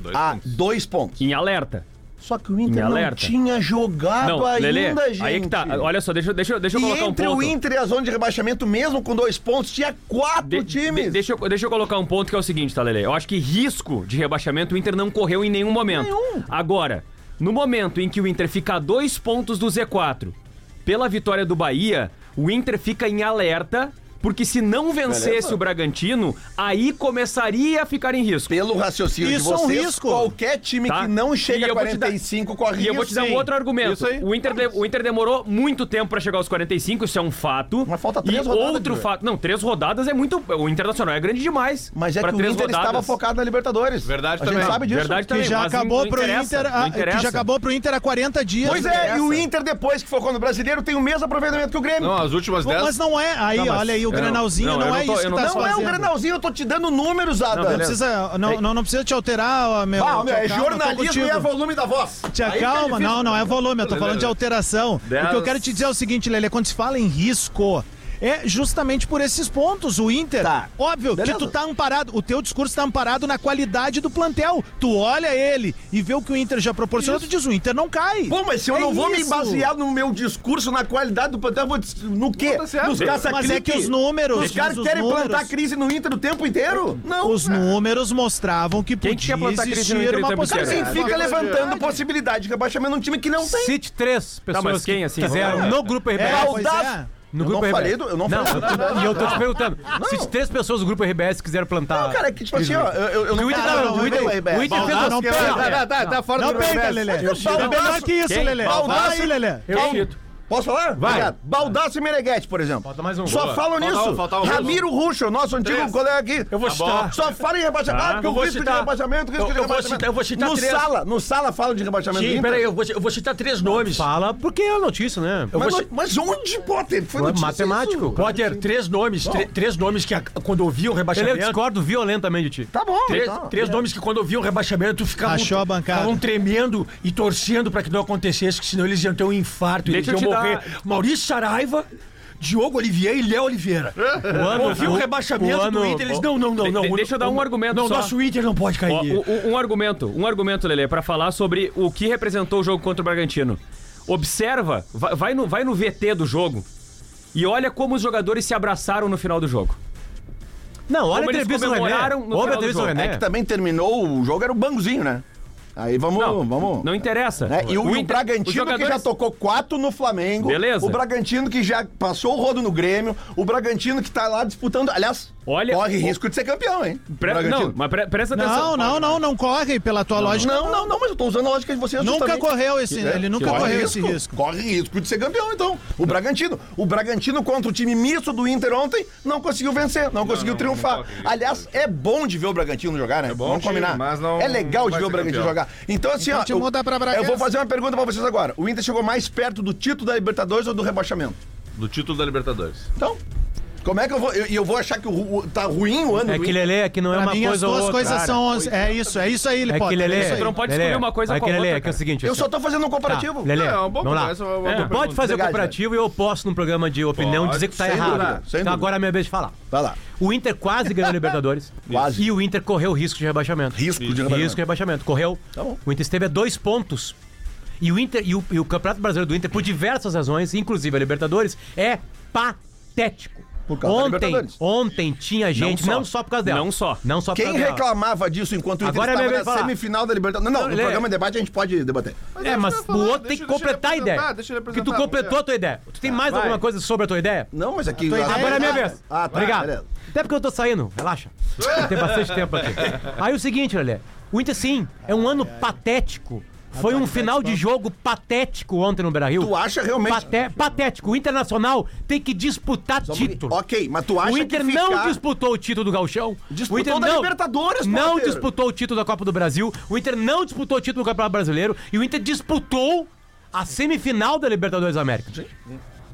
Speaker 3: Dois
Speaker 1: a
Speaker 3: pontos.
Speaker 1: dois pontos.
Speaker 6: Em alerta.
Speaker 1: Só que o Inter não tinha jogado
Speaker 6: Não,
Speaker 1: ainda,
Speaker 6: Lelê,
Speaker 1: gente.
Speaker 6: aí que tá. Olha só, deixa, eu- deixa, deixa eu
Speaker 1: E
Speaker 6: colocar um
Speaker 1: entre
Speaker 6: ponto.
Speaker 1: o Inter e a zona de rebaixamento, mesmo com dois pontos, tinha quatro
Speaker 6: De-
Speaker 1: times.
Speaker 6: de- deixa, eu, deixa eu colocar um ponto que é o seguinte, tá, Lele? Eu acho que risco de rebaixamento o Inter não correu em nenhum momento.
Speaker 1: Nenhum.
Speaker 6: Agora, no momento em que o Inter fica a dois pontos do Z4 pela vitória do Bahia, o Inter fica em alerta. Porque se não vencesse
Speaker 1: Beleza.
Speaker 6: o Bragantino, aí começaria a ficar em risco.
Speaker 1: Pelo raciocínio
Speaker 7: Isso
Speaker 1: de
Speaker 7: é um
Speaker 1: vocês,
Speaker 7: risco.
Speaker 1: qualquer time
Speaker 6: Tá?
Speaker 1: que não
Speaker 6: E
Speaker 1: chega a
Speaker 6: eu vou te dar-
Speaker 1: 45 corre
Speaker 6: E eu vou te dar um
Speaker 1: risco.
Speaker 6: outro argumento.
Speaker 3: Isso aí.
Speaker 6: O Inter, de- o Inter demorou muito tempo pra chegar aos 45, isso é um fato.
Speaker 1: Mas falta
Speaker 6: e
Speaker 1: três rodadas,
Speaker 6: outro
Speaker 1: Guilherme.
Speaker 6: fato. Não, três rodadas é muito. O Internacional é grande demais.
Speaker 1: Mas é que o Inter
Speaker 6: rodadas.
Speaker 1: estava focado na Libertadores.
Speaker 3: Verdade
Speaker 1: a
Speaker 3: também.
Speaker 1: gente sabe disso.
Speaker 6: Verdade
Speaker 7: Que
Speaker 6: também.
Speaker 7: já
Speaker 6: mas
Speaker 7: acabou pro Inter, a- que já acabou pro Inter há 40 dias.
Speaker 1: Pois é, e o Inter, depois que focou no brasileiro, tem o mesmo aproveitamento que o Grêmio.
Speaker 3: Não, as últimas
Speaker 7: Pô,
Speaker 3: 10.
Speaker 7: Mas não é. Aí, olha aí, o Grenalzinho
Speaker 6: não,
Speaker 7: não,
Speaker 6: eu
Speaker 7: é
Speaker 6: não tô-
Speaker 7: isso que
Speaker 6: não-
Speaker 7: tá
Speaker 1: Não é o
Speaker 7: fazendo.
Speaker 1: Grenalzinho, eu tô te dando números, Adam.
Speaker 7: Não precisa, não, não, não precisa te alterar, meu.
Speaker 1: Ah, meu, é
Speaker 7: Te acalma, tô
Speaker 1: jornalismo e é volume da voz.
Speaker 7: Te
Speaker 1: fica
Speaker 7: acalma,
Speaker 1: difícil.
Speaker 7: não, não é volume, eu tô falando de alteração. O que eu quero te dizer é o seguinte, Lele, quando se fala em risco, é justamente por esses pontos. O Inter,
Speaker 1: Tá.
Speaker 7: óbvio
Speaker 1: Beleza.
Speaker 7: que tu tá amparado, o teu discurso tá amparado na qualidade do plantel. Tu olha ele e vê o que o Inter já proporcionou, tu diz, o Inter não cai.
Speaker 1: Pô, mas se eu
Speaker 7: É
Speaker 1: não vou me
Speaker 7: isso.
Speaker 1: basear no meu discurso, na qualidade do plantel, eu vou dis- no quê?
Speaker 3: Tá.
Speaker 1: Nos caça
Speaker 7: Mas é que os números,
Speaker 1: Os caras
Speaker 7: os
Speaker 1: querem
Speaker 7: números-
Speaker 1: plantar crise no Inter o tempo inteiro? Não.
Speaker 7: Os números mostravam que
Speaker 6: Quem que
Speaker 7: podia
Speaker 6: quer plantar crise no
Speaker 7: existir uma possibilidade.
Speaker 1: Assim, fica levantando possibilidade de rebaixamento num time que não tem.
Speaker 2: Cite três pessoas
Speaker 6: mas quem, assim?
Speaker 2: que fizeram no grupo RBS.
Speaker 7: É, é.
Speaker 2: No
Speaker 1: Eu
Speaker 2: grupo
Speaker 1: não
Speaker 2: RBS.
Speaker 1: falei do- eu não falei do-
Speaker 2: E eu tô te perguntando. Cite três pessoas do grupo RBS que quiseram plantar.
Speaker 1: Não, cara, é que tipo assim, ó, eu, eu, eu
Speaker 2: O Inter, não, o Inter,
Speaker 1: não,
Speaker 2: o Inter fez
Speaker 7: Não, não pega.
Speaker 3: Tá, tá, tá fora
Speaker 7: Não
Speaker 3: do
Speaker 7: pega,
Speaker 3: universo.
Speaker 7: Lelê.
Speaker 1: Eu
Speaker 7: É
Speaker 1: tiro.
Speaker 7: menor que isso? Lelê. Fácil, Lelê.
Speaker 6: Eu cito.
Speaker 1: Posso falar?
Speaker 2: Vai.
Speaker 1: Obrigado. Baldaço e Meneghete, por exemplo.
Speaker 2: Falta mais um.
Speaker 1: Só
Speaker 2: Boa.
Speaker 1: falam
Speaker 3: Falta
Speaker 1: nisso.
Speaker 3: um, falta um.
Speaker 1: Ramiro Ruxo, nosso antigo
Speaker 3: Três.
Speaker 1: colega aqui.
Speaker 4: Eu vou citar.
Speaker 1: Só fala em rebaixamento.
Speaker 4: Tá,
Speaker 1: Ah, porque
Speaker 4: eu
Speaker 1: o risco de
Speaker 4: citar.
Speaker 1: rebaixamento, o risco
Speaker 4: Eu-
Speaker 1: de
Speaker 4: eu vou
Speaker 1: rebaixamento.
Speaker 4: citar- eu vou citar
Speaker 1: no
Speaker 4: três.
Speaker 1: sala, no sala fala de rebaixamento.
Speaker 4: Sim, peraí, eu vou, eu vou citar três nomes.
Speaker 2: Fala porque é a notícia, né?
Speaker 4: Eu
Speaker 1: Mas,
Speaker 4: vou
Speaker 1: mas onde, Potter? Foi notícia
Speaker 2: matemático.
Speaker 1: isso?
Speaker 4: Potter, três nomes, tre- três nomes que a- quando ouviam o
Speaker 2: Ele eu
Speaker 4: rebaixamento.
Speaker 2: discordo violentamente de ti.
Speaker 1: Tá bom.
Speaker 4: Três,
Speaker 1: então.
Speaker 4: três nomes que quando ouviam o rebaixamento ficavam,
Speaker 7: Achou a bancada.
Speaker 4: ficavam tremendo e torcendo pra que não acontecesse, que senão eles iam ter um infarto,
Speaker 6: Deixa eu
Speaker 4: iam
Speaker 6: te
Speaker 4: morrer. Maurício Saraiva, Diogo Olivier e Léo Oliveira.
Speaker 2: O ano-
Speaker 4: Ouviu o,
Speaker 2: o-
Speaker 4: rebaixamento
Speaker 2: o ano-
Speaker 4: do Inter, eles não, não, não, não.
Speaker 6: De- deixa eu dar um argumento
Speaker 4: Não,
Speaker 6: só.
Speaker 4: nosso Inter não pode cair.
Speaker 6: o- o- um argumento, um argumento, Lelê, pra falar sobre o que representou o jogo contra o Bragantino. Observa, vai, vai no, vai no VT do jogo e olha como os jogadores se abraçaram no final do jogo.
Speaker 2: Não, olha a
Speaker 6: Como eles
Speaker 2: entrevista do René. Ouve a
Speaker 6: final do
Speaker 2: entrevista do. René.
Speaker 1: É que também terminou o jogo, era o bangozinho, né? Aí vamos,
Speaker 6: Não,
Speaker 1: vamos.
Speaker 6: não interessa.
Speaker 1: né? E o, o
Speaker 6: Inter-
Speaker 1: Bragantino
Speaker 6: os
Speaker 1: que já
Speaker 6: jogadores-
Speaker 1: tocou quatro no Flamengo.
Speaker 6: Beleza.
Speaker 1: O Bragantino que já passou o rodo no Grêmio. O Bragantino que tá lá disputando. Aliás,
Speaker 6: Olha-
Speaker 1: corre risco de ser campeão, hein?
Speaker 6: Pre- não, mas pre- presta
Speaker 7: Não,
Speaker 6: atenção.
Speaker 7: não, não, não corre pela tua lógica.
Speaker 1: Não, não, não, mas eu tô usando a lógica de vocês
Speaker 7: Nunca
Speaker 1: justamente.
Speaker 7: correu esse,
Speaker 1: É,
Speaker 7: ele nunca
Speaker 1: corre
Speaker 7: correu esse risco.
Speaker 1: Corre risco de ser campeão, então. O Bragantino. O Bragantino contra o time misto do Inter ontem não conseguiu vencer, não, conseguiu triunfar. Aliás, é bom de ver o Bragantino jogar, né?
Speaker 3: bom
Speaker 1: Vamos
Speaker 3: time,
Speaker 1: combinar.
Speaker 3: mas não-
Speaker 1: é legal
Speaker 3: não
Speaker 1: de ver o Bragantino
Speaker 3: campeão.
Speaker 1: jogar. Então, assim,
Speaker 7: Então
Speaker 1: ó. eu- eu vou fazer uma pergunta pra vocês agora. O Inter chegou mais perto do título da Libertadores ou do rebaixamento?
Speaker 3: Do título da Libertadores.
Speaker 1: Então. Como é que eu vou. E eu, eu vou achar que o, o- tá ruim o ano
Speaker 2: É
Speaker 1: do
Speaker 2: que? Lelê, é que não é
Speaker 7: Pra
Speaker 2: uma
Speaker 7: mim, as
Speaker 2: coisa ou
Speaker 7: duas
Speaker 2: outra.
Speaker 7: coisas são. É isso, é isso aí,
Speaker 2: É que Lelê.
Speaker 7: é isso aí.
Speaker 6: Tu não pode
Speaker 2: Lelê,
Speaker 6: escolher uma coisa
Speaker 2: é
Speaker 6: com a
Speaker 2: Lelê,
Speaker 6: outra,
Speaker 2: é que é o seguinte.
Speaker 1: Eu
Speaker 2: assim,
Speaker 1: só tô fazendo um
Speaker 2: Tá,
Speaker 1: comparativo.
Speaker 2: Lelê,
Speaker 3: É, um bom
Speaker 2: vamos lá. Tu
Speaker 3: pergunta.
Speaker 2: pode fazer o
Speaker 1: Obrigado,
Speaker 2: comparativo e eu posso num programa de opinião
Speaker 3: Pode,
Speaker 2: dizer que tá
Speaker 1: sem
Speaker 2: errado.
Speaker 1: dúvida, sem
Speaker 2: então
Speaker 1: dúvida.
Speaker 2: agora é minha vez de falar.
Speaker 1: Vai lá.
Speaker 2: O Inter quase ganhou a Libertadores.
Speaker 1: Quase.
Speaker 2: E o Inter correu risco de rebaixamento.
Speaker 1: Risco de rebaixamento.
Speaker 2: Risco de rebaixamento. Correu.
Speaker 1: Tá bom.
Speaker 2: O Inter esteve a dois pontos. E o Inter e o, e o Campeonato Brasileiro do Inter, por diversas razões, inclusive a Libertadores, é patético.
Speaker 1: Por causa da
Speaker 2: ontem,
Speaker 1: Libertadores.
Speaker 2: ontem tinha gente,
Speaker 1: só.
Speaker 2: não só, por causa dela.
Speaker 6: Não só.
Speaker 2: Não só por
Speaker 1: Quem
Speaker 2: causa dela.
Speaker 1: reclamava disso enquanto o Inter
Speaker 2: Agora é minha
Speaker 1: estava
Speaker 2: vez
Speaker 1: na
Speaker 2: falar.
Speaker 1: semifinal da Libertadores? Não,
Speaker 2: Não,
Speaker 1: no
Speaker 2: Lelê.
Speaker 1: programa de debate a gente pode debater.
Speaker 2: É, mas o outro tem que completar a ideia.
Speaker 3: deixa ele
Speaker 2: Porque tu completou a tua ideia. Tu tem mais
Speaker 6: Vai.
Speaker 2: alguma coisa sobre a tua ideia?
Speaker 1: Não, mas aqui.
Speaker 7: ideia
Speaker 2: Agora é minha vez.
Speaker 1: Ah, tá.
Speaker 2: Obrigado.
Speaker 1: beleza.
Speaker 2: Até porque eu tô saindo, relaxa. Tem bastante tempo aqui. Aí o seguinte, Lelê. O Inter, sim, é um ano patético. Foi um final de jogo patético ontem no Beira-Rio.
Speaker 1: Tu acha realmente.
Speaker 2: Paté- patético. O Internacional tem que disputar
Speaker 1: Só um pouquinho.
Speaker 2: título.
Speaker 1: Ok, mas tu acha
Speaker 2: O Inter
Speaker 1: que
Speaker 2: não
Speaker 1: ficar-
Speaker 2: disputou o título do Gauchão.
Speaker 1: Disputou
Speaker 2: o Inter
Speaker 1: da
Speaker 2: não,
Speaker 1: Libertadores,
Speaker 2: Não
Speaker 1: Potter.
Speaker 2: disputou o título da Copa do Brasil. O Inter não disputou o título do Campeonato Brasileiro. E o Inter disputou a semifinal da Libertadores da América.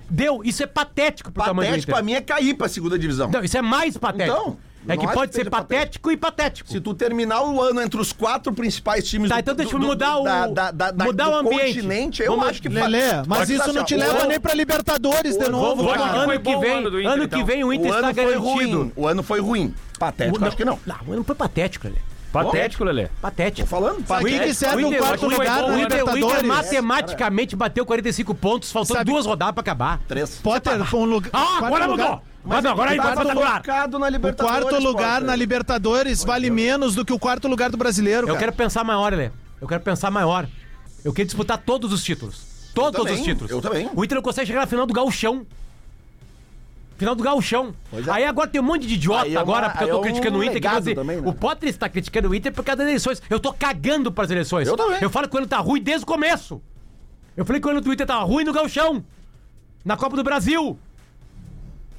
Speaker 2: Deu. Isso é patético pro tamanho do
Speaker 1: Patético
Speaker 2: Inter.
Speaker 1: pra mim é cair pra segunda divisão.
Speaker 2: Não, isso é mais patético.
Speaker 1: Então,
Speaker 2: é
Speaker 1: não
Speaker 2: que pode ser patético, e patético.
Speaker 1: Se tu terminar o ano entre os quatro principais times
Speaker 2: Tá,
Speaker 1: do,
Speaker 2: então deixa eu
Speaker 1: do- do-
Speaker 2: mudar o-
Speaker 1: da, da, da, da-
Speaker 2: mudar
Speaker 1: do
Speaker 2: o ambiente.
Speaker 1: continente, eu
Speaker 2: Vamos-
Speaker 1: acho que
Speaker 7: Lelê, mas isso não te leva
Speaker 1: o-
Speaker 7: nem pra Libertadores de novo,
Speaker 2: Vamos-
Speaker 7: cara.
Speaker 2: ano que vem,
Speaker 6: ano Inter,
Speaker 2: que vem o Inter
Speaker 1: O
Speaker 2: está garantido.
Speaker 1: O ano foi ruim. Patético, acho que não.
Speaker 2: Não, o ano foi patético, Lelê.
Speaker 6: Patético, Lelê.
Speaker 2: Patético.
Speaker 1: Tô falando?
Speaker 7: Sabe o que, que serve
Speaker 2: O Inter-
Speaker 7: quarto
Speaker 2: Inter-
Speaker 7: lugar
Speaker 2: o
Speaker 7: na
Speaker 2: Inter- O Inter
Speaker 7: Libertadores?
Speaker 2: matematicamente bateu 45 pontos, faltando duas rodadas pra acabar.
Speaker 1: Três.
Speaker 7: Potter foi um lugar.
Speaker 2: Ah, agora mudou! Mas não, agora aí
Speaker 1: colocado na
Speaker 7: O quarto lugar na Libertadores vale menos do que o quarto lugar do brasileiro,
Speaker 2: Eu
Speaker 7: cara.
Speaker 2: quero pensar maior, Lelê. Eu quero pensar maior. Eu quero disputar todos os títulos. Todos
Speaker 1: também,
Speaker 2: os títulos.
Speaker 1: eu também.
Speaker 2: O Inter não consegue chegar na final do Gauchão. Final do Gauchão.
Speaker 1: Pois é.
Speaker 2: Aí agora tem um monte de idiota
Speaker 1: é uma-
Speaker 2: agora, porque eu
Speaker 1: aí
Speaker 2: tô
Speaker 1: é um
Speaker 2: criticando o Inter. Que dizer,
Speaker 1: também, né?
Speaker 2: O Potter está criticando o Inter por causa das eleições. Eu tô cagando pras eleições.
Speaker 1: Eu também.
Speaker 2: Eu falo que o ano tá ruim desde o começo. Eu falei que o ano do Inter tá ruim no Gauchão. Na Copa do Brasil.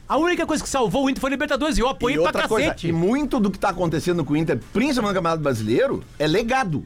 Speaker 2: A única coisa que salvou o Inter foi a Libertadores. E eu apoiei
Speaker 1: E
Speaker 2: pra
Speaker 1: outra coisa,
Speaker 2: cacete.
Speaker 1: e muito do que tá acontecendo com o Inter, principalmente no Campeonato Brasileiro, é legado.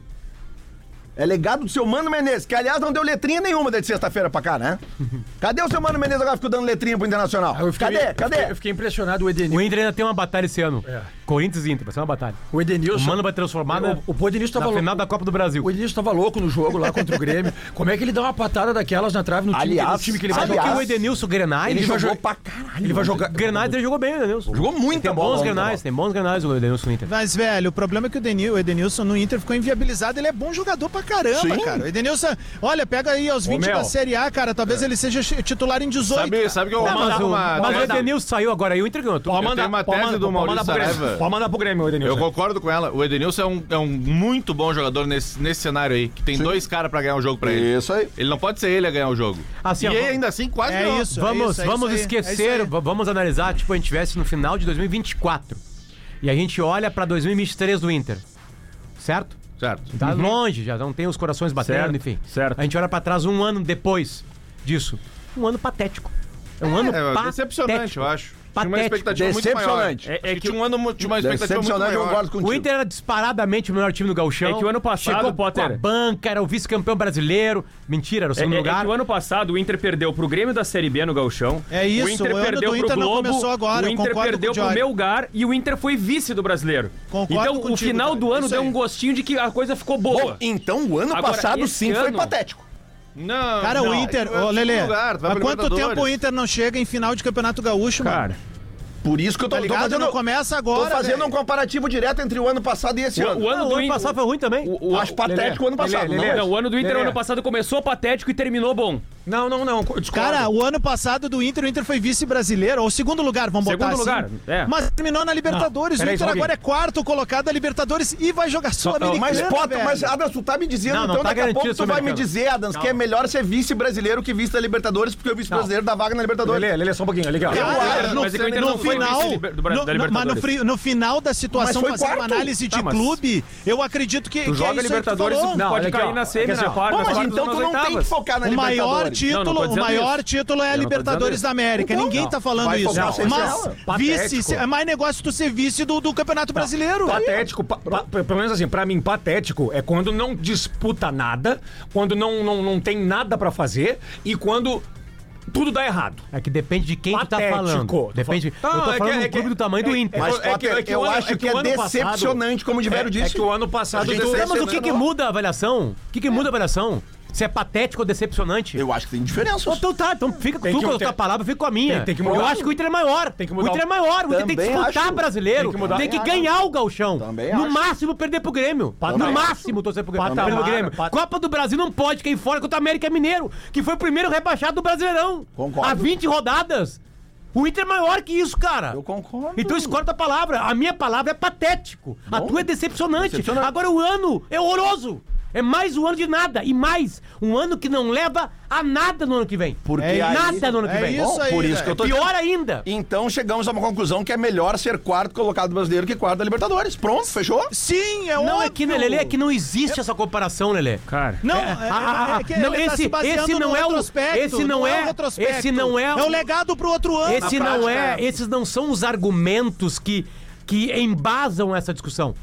Speaker 1: É legado do seu Mano Menezes, que aliás não deu letrinha nenhuma desde sexta-feira pra cá, né? Cadê o seu Mano Menezes agora ficou dando letrinha pro Internacional?
Speaker 4: Eu fiquei-
Speaker 1: Cadê?
Speaker 4: eu
Speaker 1: Cadê?
Speaker 4: fiquei- Eu fiquei impressionado o
Speaker 2: O
Speaker 4: Edenilson.
Speaker 2: Inter ainda tem uma batalha esse ano.
Speaker 4: É.
Speaker 2: Corinthians e Inter, vai ser uma batalha.
Speaker 4: O
Speaker 2: O
Speaker 4: Edenilson.
Speaker 2: Mano vai transformar na,
Speaker 4: O, o Edenilson tava
Speaker 2: na
Speaker 4: louco.
Speaker 2: final da Copa do Brasil.
Speaker 4: O Edenilson tava louco no jogo lá contra o Grêmio. Como é que ele dá uma patada daquelas na trave no time,
Speaker 1: Aliás,
Speaker 4: que, time que ele vai
Speaker 2: Sabe
Speaker 1: aliás,
Speaker 4: jogar?
Speaker 2: que o Edenilson Grenais
Speaker 1: Ele
Speaker 4: vai
Speaker 1: jogou
Speaker 4: jo-
Speaker 1: pra caralho.
Speaker 4: Ele vai jogar.
Speaker 2: Grenais ele jogou bem, o Edenilson.
Speaker 1: Jogou muita
Speaker 2: Tem
Speaker 1: bola.
Speaker 2: bons Grenais, tem bons Grenais o Edenilson no Inter.
Speaker 7: Mas, velho, o problema é que o, Denil, o Edenilson no Inter ficou inviabilizado. Ele é bom jogador pra caramba,
Speaker 1: Sim.
Speaker 7: cara. O Edenilson, olha, pega aí aos 20
Speaker 4: Mel.
Speaker 7: da Série A, cara. Talvez ele seja titular em 18.
Speaker 3: Sabe, sabe que eu vou mandar
Speaker 2: o,
Speaker 3: uma.
Speaker 2: mas o Edenilson saiu agora e o Inter ganhou.
Speaker 4: Pode mandar,
Speaker 3: uma tese do Maurício. Saraiva.
Speaker 4: Pode mandar pro Grêmio, o Edenilson.
Speaker 3: Eu concordo com ela. O Edenilson é um, é um muito bom jogador nesse, nesse cenário aí, que tem dois caras pra ganhar o jogo pra ele.
Speaker 1: Isso aí.
Speaker 3: Ele não pode ser ele a ganhar o jogo.
Speaker 2: Assim,
Speaker 3: e
Speaker 2: ó, vamos-
Speaker 3: ainda assim quase
Speaker 7: É
Speaker 3: ganhou.
Speaker 7: isso.
Speaker 2: Vamos,
Speaker 7: é
Speaker 2: vamos
Speaker 7: isso aí, é
Speaker 2: esquecer,
Speaker 7: isso aí.
Speaker 2: v- vamos analisar, tipo, a gente tivesse no final de 2024. E a gente olha pra 2023 do Inter. Certo?
Speaker 3: Certo.
Speaker 2: Tá longe, já não tem os corações batendo,
Speaker 6: Certo,
Speaker 2: enfim.
Speaker 6: certo.
Speaker 2: A gente olha pra trás um ano depois disso. Um ano patético. É um ano
Speaker 3: É,
Speaker 2: patético.
Speaker 3: decepcionante, eu acho. Tinha uma
Speaker 2: Patético.
Speaker 3: expectativa muito maior.
Speaker 1: Decepcionante.
Speaker 6: É- é que
Speaker 3: tinha um ano, tinha uma expectativa muito
Speaker 1: Decepcionante, eu
Speaker 3: maior.
Speaker 1: concordo contigo.
Speaker 2: O Inter era disparadamente o melhor time do Gauchão.
Speaker 6: É que o ano passado,
Speaker 2: Chegou
Speaker 6: Potter-
Speaker 2: com a banca, era o vice-campeão brasileiro. Mentira, era o
Speaker 6: É,
Speaker 2: segundo
Speaker 6: é- é
Speaker 2: lugar.
Speaker 6: que o ano passado o Inter perdeu pro Grêmio da Série B no Gauchão.
Speaker 7: É isso,
Speaker 6: o Inter
Speaker 7: o ano
Speaker 6: perdeu
Speaker 7: do
Speaker 6: pro
Speaker 7: Inter não
Speaker 6: Globo.
Speaker 7: começou agora,
Speaker 6: o
Speaker 7: eu
Speaker 6: Inter
Speaker 7: concordo
Speaker 6: perdeu
Speaker 7: com o
Speaker 6: pro
Speaker 7: Joy.
Speaker 6: Melgar e o Inter foi vice do brasileiro.
Speaker 7: Concordo
Speaker 6: então o
Speaker 7: contigo,
Speaker 6: final do ano
Speaker 7: Isso
Speaker 6: deu
Speaker 7: aí.
Speaker 6: um gostinho de que a coisa ficou boa.
Speaker 1: Bom, então o ano
Speaker 6: Agora,
Speaker 1: passado
Speaker 6: esse
Speaker 1: sim foi
Speaker 6: ano-
Speaker 1: patético.
Speaker 3: Não,
Speaker 7: Cara, o
Speaker 3: não,
Speaker 7: Inter,
Speaker 3: é
Speaker 7: ô
Speaker 3: o
Speaker 7: Lelê,
Speaker 3: segundo lugar, vai
Speaker 7: há quanto tempo o Inter não chega em final de Campeonato Gaúcho, mano?
Speaker 1: Por isso que eu tô,
Speaker 7: Tá
Speaker 1: tô
Speaker 7: ligado?
Speaker 1: fazendo.
Speaker 7: Não começa agora,
Speaker 1: Tô fazendo
Speaker 7: velho.
Speaker 1: um comparativo direto entre o ano passado e esse
Speaker 6: o,
Speaker 1: ano.
Speaker 6: o ano
Speaker 2: Não,
Speaker 6: do
Speaker 2: o ano
Speaker 6: Inter-
Speaker 2: passado foi ruim também.
Speaker 6: o- o-
Speaker 1: Acho patético o ano passado.
Speaker 4: Lelê,
Speaker 1: não
Speaker 4: Lelê,
Speaker 1: é?
Speaker 6: Não, o ano do Inter
Speaker 4: Lelê.
Speaker 6: ano passado começou patético e terminou bom.
Speaker 4: Não, não, não. Discordo.
Speaker 7: Cara, o ano passado do Inter, o Inter foi vice-brasileiro, ou segundo lugar, vamos botar
Speaker 6: Segundo
Speaker 7: assim.
Speaker 6: lugar, é.
Speaker 7: Mas terminou na Libertadores.
Speaker 4: Não,
Speaker 7: o Inter
Speaker 4: um
Speaker 7: agora é quarto colocado da Libertadores e vai jogar Sul-Americana,
Speaker 1: Mas, Potter, mas Adams, tu tá me dizendo,
Speaker 2: Não, não
Speaker 1: então
Speaker 2: tá
Speaker 1: daqui a pouco tu vai me dizer, Adams, que é melhor ser vice-brasileiro que vice da Libertadores, porque o vice-brasileiro dá vaga na Libertadores.
Speaker 4: Lelê, Lelê, só um pouquinho. Legal.
Speaker 1: Eu
Speaker 6: mas é que o Inter não foi
Speaker 7: final,
Speaker 6: do
Speaker 7: no,
Speaker 6: da
Speaker 7: no- mas no, no final da situação,
Speaker 1: foi
Speaker 7: fazendo uma
Speaker 1: quarto.
Speaker 7: análise de
Speaker 6: Tá,
Speaker 7: clube, eu acredito que,
Speaker 6: Tu
Speaker 7: que é
Speaker 6: joga
Speaker 7: isso aí que tu
Speaker 6: Libertadores
Speaker 7: falou.
Speaker 6: e
Speaker 4: Não,
Speaker 6: pode cair
Speaker 4: ó.
Speaker 6: na semi,
Speaker 4: É que
Speaker 6: na
Speaker 4: ó,
Speaker 6: quarta,
Speaker 1: Bom, mas então tu não tem que focar na
Speaker 7: O maior
Speaker 1: Libertadores.
Speaker 7: título,
Speaker 6: Não, não tô
Speaker 7: o maior
Speaker 6: isso.
Speaker 7: título é a Libertadores da América.
Speaker 1: Então,
Speaker 7: Ninguém tá falando
Speaker 1: vai
Speaker 7: isso. Mas vice, é mais negócio tu ser vice do, Campeonato Brasileiro.
Speaker 4: Patético, pa- pa- pelo menos assim, pra mim, patético é quando não disputa nada, quando não, não, não tem nada pra fazer e quando tudo dá errado.
Speaker 2: É que depende de quem tu tá
Speaker 4: Patético.
Speaker 2: falando. Depende.
Speaker 4: falando-
Speaker 2: eu tô
Speaker 4: é
Speaker 2: falando
Speaker 4: que-
Speaker 2: do
Speaker 4: é que-
Speaker 2: clube do tamanho do
Speaker 4: é-
Speaker 2: Inter.
Speaker 1: Mas,
Speaker 4: É que- é que
Speaker 1: eu
Speaker 4: ano-
Speaker 1: acho
Speaker 4: é
Speaker 1: que
Speaker 4: que
Speaker 1: é
Speaker 4: o ano passado-
Speaker 1: decepcionante, como o Diverio
Speaker 4: É,
Speaker 1: disse.
Speaker 4: é que o ano passado.
Speaker 2: Não, mas o que, que
Speaker 1: Decepcionante.
Speaker 2: muda a avaliação? O que, que muda a avaliação? Se é patético ou decepcionante?
Speaker 1: Eu acho que tem diferença.
Speaker 2: Então tá, então fica
Speaker 4: Tem
Speaker 2: tu
Speaker 4: que-
Speaker 2: com a tua palavra, fica com a minha.
Speaker 4: tem- tem que mudar.
Speaker 2: Eu acho que o Inter é maior.
Speaker 4: Tem que
Speaker 2: o
Speaker 4: mudar
Speaker 2: Inter
Speaker 4: o-
Speaker 2: é maior, o Inter tem que
Speaker 1: Também
Speaker 2: disputar
Speaker 1: acho.
Speaker 2: brasileiro.
Speaker 4: Tem que mudar.
Speaker 2: Tem que
Speaker 1: Também
Speaker 2: ganhar o gauchão.
Speaker 1: Também
Speaker 2: no
Speaker 1: acho.
Speaker 2: máximo perder pro Grêmio.
Speaker 4: Patamar.
Speaker 2: No máximo torcer pro Grêmio.
Speaker 4: Patamar,
Speaker 2: pro Grêmio.
Speaker 4: pat-
Speaker 2: Copa do Brasil não pode cair fora contra o América Mineiro, que foi o primeiro rebaixado do Brasileirão.
Speaker 1: Concordo.
Speaker 2: Há 20 rodadas. O Inter é maior que isso, cara.
Speaker 1: Eu concordo.
Speaker 2: Então escolhe a palavra. A minha palavra é patético. A
Speaker 1: Bom.
Speaker 2: tua é decepcionante.
Speaker 1: Decepcionante.
Speaker 2: Agora o ano é horroroso. É mais um ano de nada. E mais, um ano que não leva a nada no ano que vem.
Speaker 1: Porque
Speaker 7: É
Speaker 1: aí-
Speaker 2: nada no ano que
Speaker 7: é
Speaker 2: vem.
Speaker 7: isso
Speaker 1: Bom,
Speaker 7: aí,
Speaker 1: por isso
Speaker 7: velho.
Speaker 1: que eu tô
Speaker 2: Pior ainda.
Speaker 1: Então chegamos a uma conclusão que é melhor ser quarto colocado brasileiro que quarto da Libertadores. Pronto, fechou?
Speaker 7: Sim, é
Speaker 2: Não,
Speaker 7: óbvio.
Speaker 2: é que, né, Lelê, é que não existe essa comparação, Lelê.
Speaker 6: Cara.
Speaker 7: Não, é,
Speaker 2: Ah, ah,
Speaker 7: é
Speaker 2: ah,
Speaker 7: que
Speaker 2: não,
Speaker 7: ele tá
Speaker 2: esse- esse não
Speaker 7: no
Speaker 2: é o-
Speaker 7: retrospecto,
Speaker 2: esse não
Speaker 7: o
Speaker 2: é-
Speaker 7: retrospecto.
Speaker 2: esse não é o-
Speaker 7: É o legado pro outro ano.
Speaker 2: Esse
Speaker 1: Na
Speaker 2: não
Speaker 1: prática,
Speaker 2: é,
Speaker 1: é.
Speaker 2: esses não são os argumentos que, que embasam essa discussão.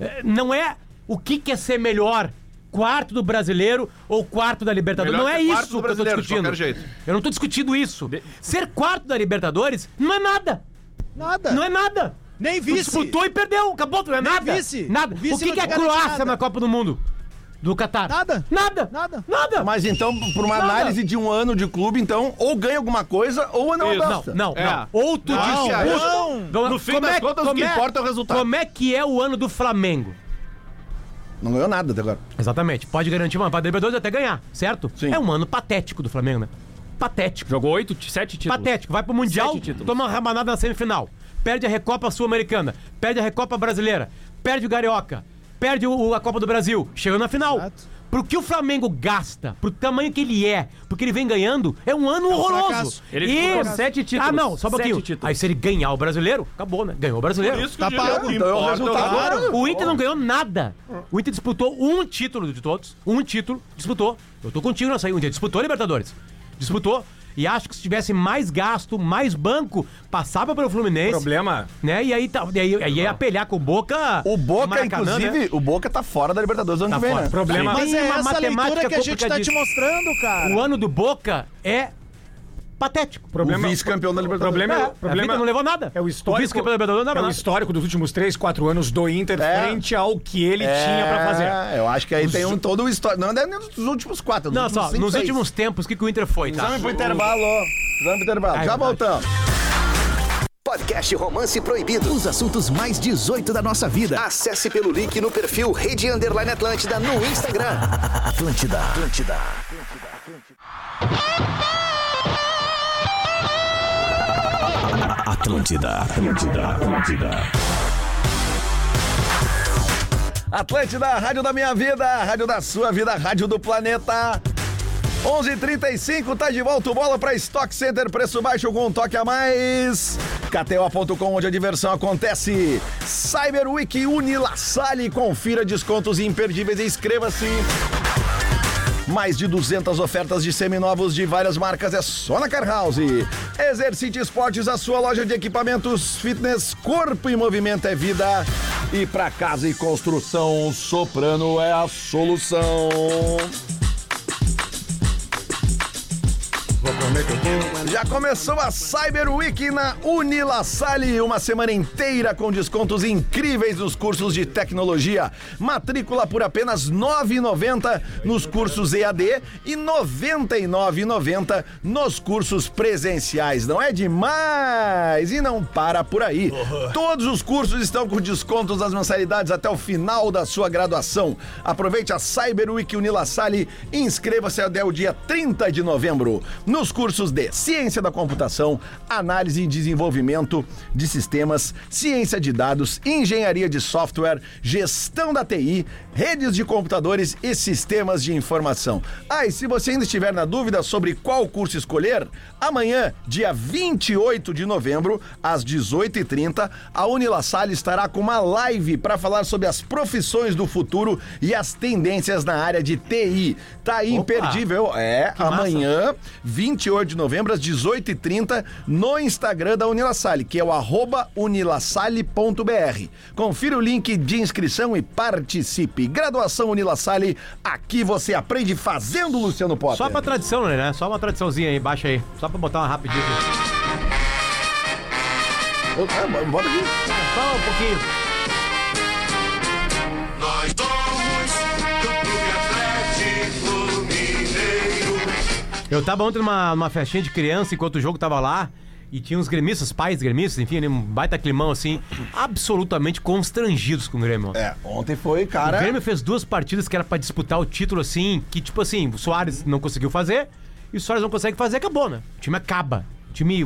Speaker 2: É, Não é o que, que é ser melhor, quarto do brasileiro ou quarto da Libertadores.
Speaker 3: Melhor
Speaker 2: não é isso que eu tô discutindo. Eu não tô discutindo isso. Ser quarto da Libertadores não é nada.
Speaker 7: Nada.
Speaker 2: Não é nada.
Speaker 7: Nem
Speaker 2: Tu
Speaker 7: vice.
Speaker 2: disputou e perdeu. Acabou, não é
Speaker 7: Nem
Speaker 2: nada.
Speaker 7: vice.
Speaker 2: Nada.
Speaker 7: O vice
Speaker 2: o que, que é Croácia
Speaker 7: nada.
Speaker 2: na Copa do Mundo? Do Catar?
Speaker 7: Nada.
Speaker 2: Nada.
Speaker 7: Nada.
Speaker 2: Nada.
Speaker 1: Mas então, por uma
Speaker 2: Nada.
Speaker 1: análise de um ano de clube, então, ou ganha alguma coisa ou não
Speaker 3: Isso.
Speaker 2: Não,
Speaker 1: avança.
Speaker 2: não,
Speaker 3: É.
Speaker 2: não. Ou tu
Speaker 1: Não,
Speaker 2: disputa.
Speaker 7: não.
Speaker 3: No fim
Speaker 2: como
Speaker 3: das
Speaker 2: é-
Speaker 3: contas, o que
Speaker 2: é-
Speaker 3: importa é o resultado.
Speaker 2: Como é que é o ano do Flamengo?
Speaker 1: Não ganhou nada até agora.
Speaker 2: Exatamente. Pode garantir uma vaga da Libertadores até ganhar, certo?
Speaker 1: Sim.
Speaker 2: É um ano patético do Flamengo, né? Patético.
Speaker 6: Jogou oito, sete títulos.
Speaker 2: Patético. Vai pro Mundial, toma uma rabanada na semifinal. Perde a Recopa Sul-Americana. Perde a Recopa Brasileira. Perde o Carioca. Perde o- a Copa do Brasil. Chega na final.
Speaker 7: Exato.
Speaker 2: Pro que o Flamengo gasta, pro tamanho que ele é, porque ele vem ganhando, é um ano horroroso.
Speaker 7: fracasso.
Speaker 6: Ele disputou sete títulos.
Speaker 2: Ah, não, só um pouquinho.
Speaker 6: títulos.
Speaker 2: Aí se ele ganhar o brasileiro, acabou, né? Ganhou o brasileiro.
Speaker 3: Isso que
Speaker 7: Tá pago.
Speaker 1: Então é o resultado.
Speaker 3: resultado.
Speaker 2: O Inter não ganhou nada. O Inter disputou um título de todos. Um título, disputou. Eu tô contigo nessa aí. O Inter disputou a Libertadores. Disputou. E acho que se tivesse mais gasto, mais banco, passava pelo Fluminense.
Speaker 4: Problema.
Speaker 2: Né? E aí, tá, e aí, aí ia pelear com o Boca.
Speaker 1: O Boca,
Speaker 2: Maracanã,
Speaker 1: inclusive,
Speaker 2: né?
Speaker 1: o Boca tá fora da Libertadores do ano
Speaker 2: Tá
Speaker 1: que vem,
Speaker 2: fora.
Speaker 1: né?
Speaker 4: Problema.
Speaker 7: Mas é
Speaker 2: uma
Speaker 7: essa
Speaker 2: matemática
Speaker 7: leitura que a gente tá te mostrando, cara.
Speaker 2: O ano do Boca é patético.
Speaker 4: Problema,
Speaker 1: O vice-campeão da Libertadores.
Speaker 4: Problema,
Speaker 2: É,
Speaker 4: é,
Speaker 2: a
Speaker 4: problema
Speaker 2: não levou nada.
Speaker 4: É o histórico,
Speaker 2: vice-campeão da Libertadores não
Speaker 4: é
Speaker 2: levou
Speaker 4: o
Speaker 2: nada.
Speaker 4: histórico dos últimos 3, 4 anos do Inter
Speaker 1: É.
Speaker 4: frente ao que ele tinha pra fazer.
Speaker 1: É, eu acho que aí tem um, todo o histórico. Não é nem dos últimos quatro, dos
Speaker 2: Não,
Speaker 1: últimos
Speaker 2: só,
Speaker 1: cinco,
Speaker 2: nos
Speaker 1: seis.
Speaker 2: últimos tempos, o que, que o Inter foi, tá?
Speaker 1: Ir pro intervalo. Precisamos pro intervalo.
Speaker 2: É
Speaker 1: Já voltamos.
Speaker 10: Podcast Romance Proibido. Os assuntos mais 18 da nossa vida. Acesse pelo link no perfil Rede Underline Atlântida no Instagram. Atlântida. Atlântida.
Speaker 8: Atlântida, Atlântida, Atlântida.
Speaker 1: Atlântida, Rádio da Minha Vida, Rádio da Sua Vida, Rádio do Planeta. 11:35 tá de volta o bola para Stock Center, preço baixo com um toque a mais. KTO.com, onde a diversão acontece. Cyber Week Unilassale, confira descontos imperdíveis e inscreva-se. Mais de 200 ofertas de seminovos de várias marcas é só na Car House. Exercite Esportes, a sua loja de equipamentos fitness, corpo e movimento é vida. E para casa e construção, Soprano é a solução. Já começou a Cyber Week na Unilassale, uma semana inteira com descontos incríveis nos cursos de tecnologia. Matrícula por apenas R$ 9,90 nos cursos EAD e R$ 99,90 nos cursos presenciais. Não é demais? E não para por aí. Todos os cursos estão com descontos nas mensalidades até o final da sua graduação. Aproveite a Cyber Week Unilassale e inscreva-se até o dia 30 de novembro nos cursos de Ciência da Computação, Análise e Desenvolvimento de Sistemas, Ciência de Dados, Engenharia de Software, Gestão da TI, Redes de Computadores e Sistemas de Informação. Ah, e se você ainda estiver na dúvida sobre qual curso escolher, amanhã, dia 28 de novembro, às 18h30, a Unilassalle estará com uma live para falar sobre as profissões do futuro e as tendências na área de TI. Tá aí imperdível. É, amanhã, 28 de novembro, às 18h30, no Instagram da Unilassalle, que é o arroba unilassalle.br. Confira o link de inscrição e participe. Graduação Unilassalle, aqui você aprende fazendo, Luciano Potter.
Speaker 2: Só pra tradição, né? Só uma tradiçãozinha aí, baixa aí. Só pra botar uma rapidinha.
Speaker 1: Ah, Bota aqui.
Speaker 2: Só um pouquinho.
Speaker 11: Nós somos do Clube Atlético.
Speaker 2: Eu tava ontem numa, numa festinha de criança, enquanto o jogo tava lá, e tinha uns gremistas, pais gremistas, enfim, um baita climão assim, absolutamente constrangidos com o Grêmio.
Speaker 1: É, ontem foi,
Speaker 2: O
Speaker 1: cara.
Speaker 2: Grêmio fez duas partidas que era pra disputar o título assim, que tipo assim, o Soares não conseguiu fazer, e o Soares não consegue fazer, acabou, né? O time acaba. O time.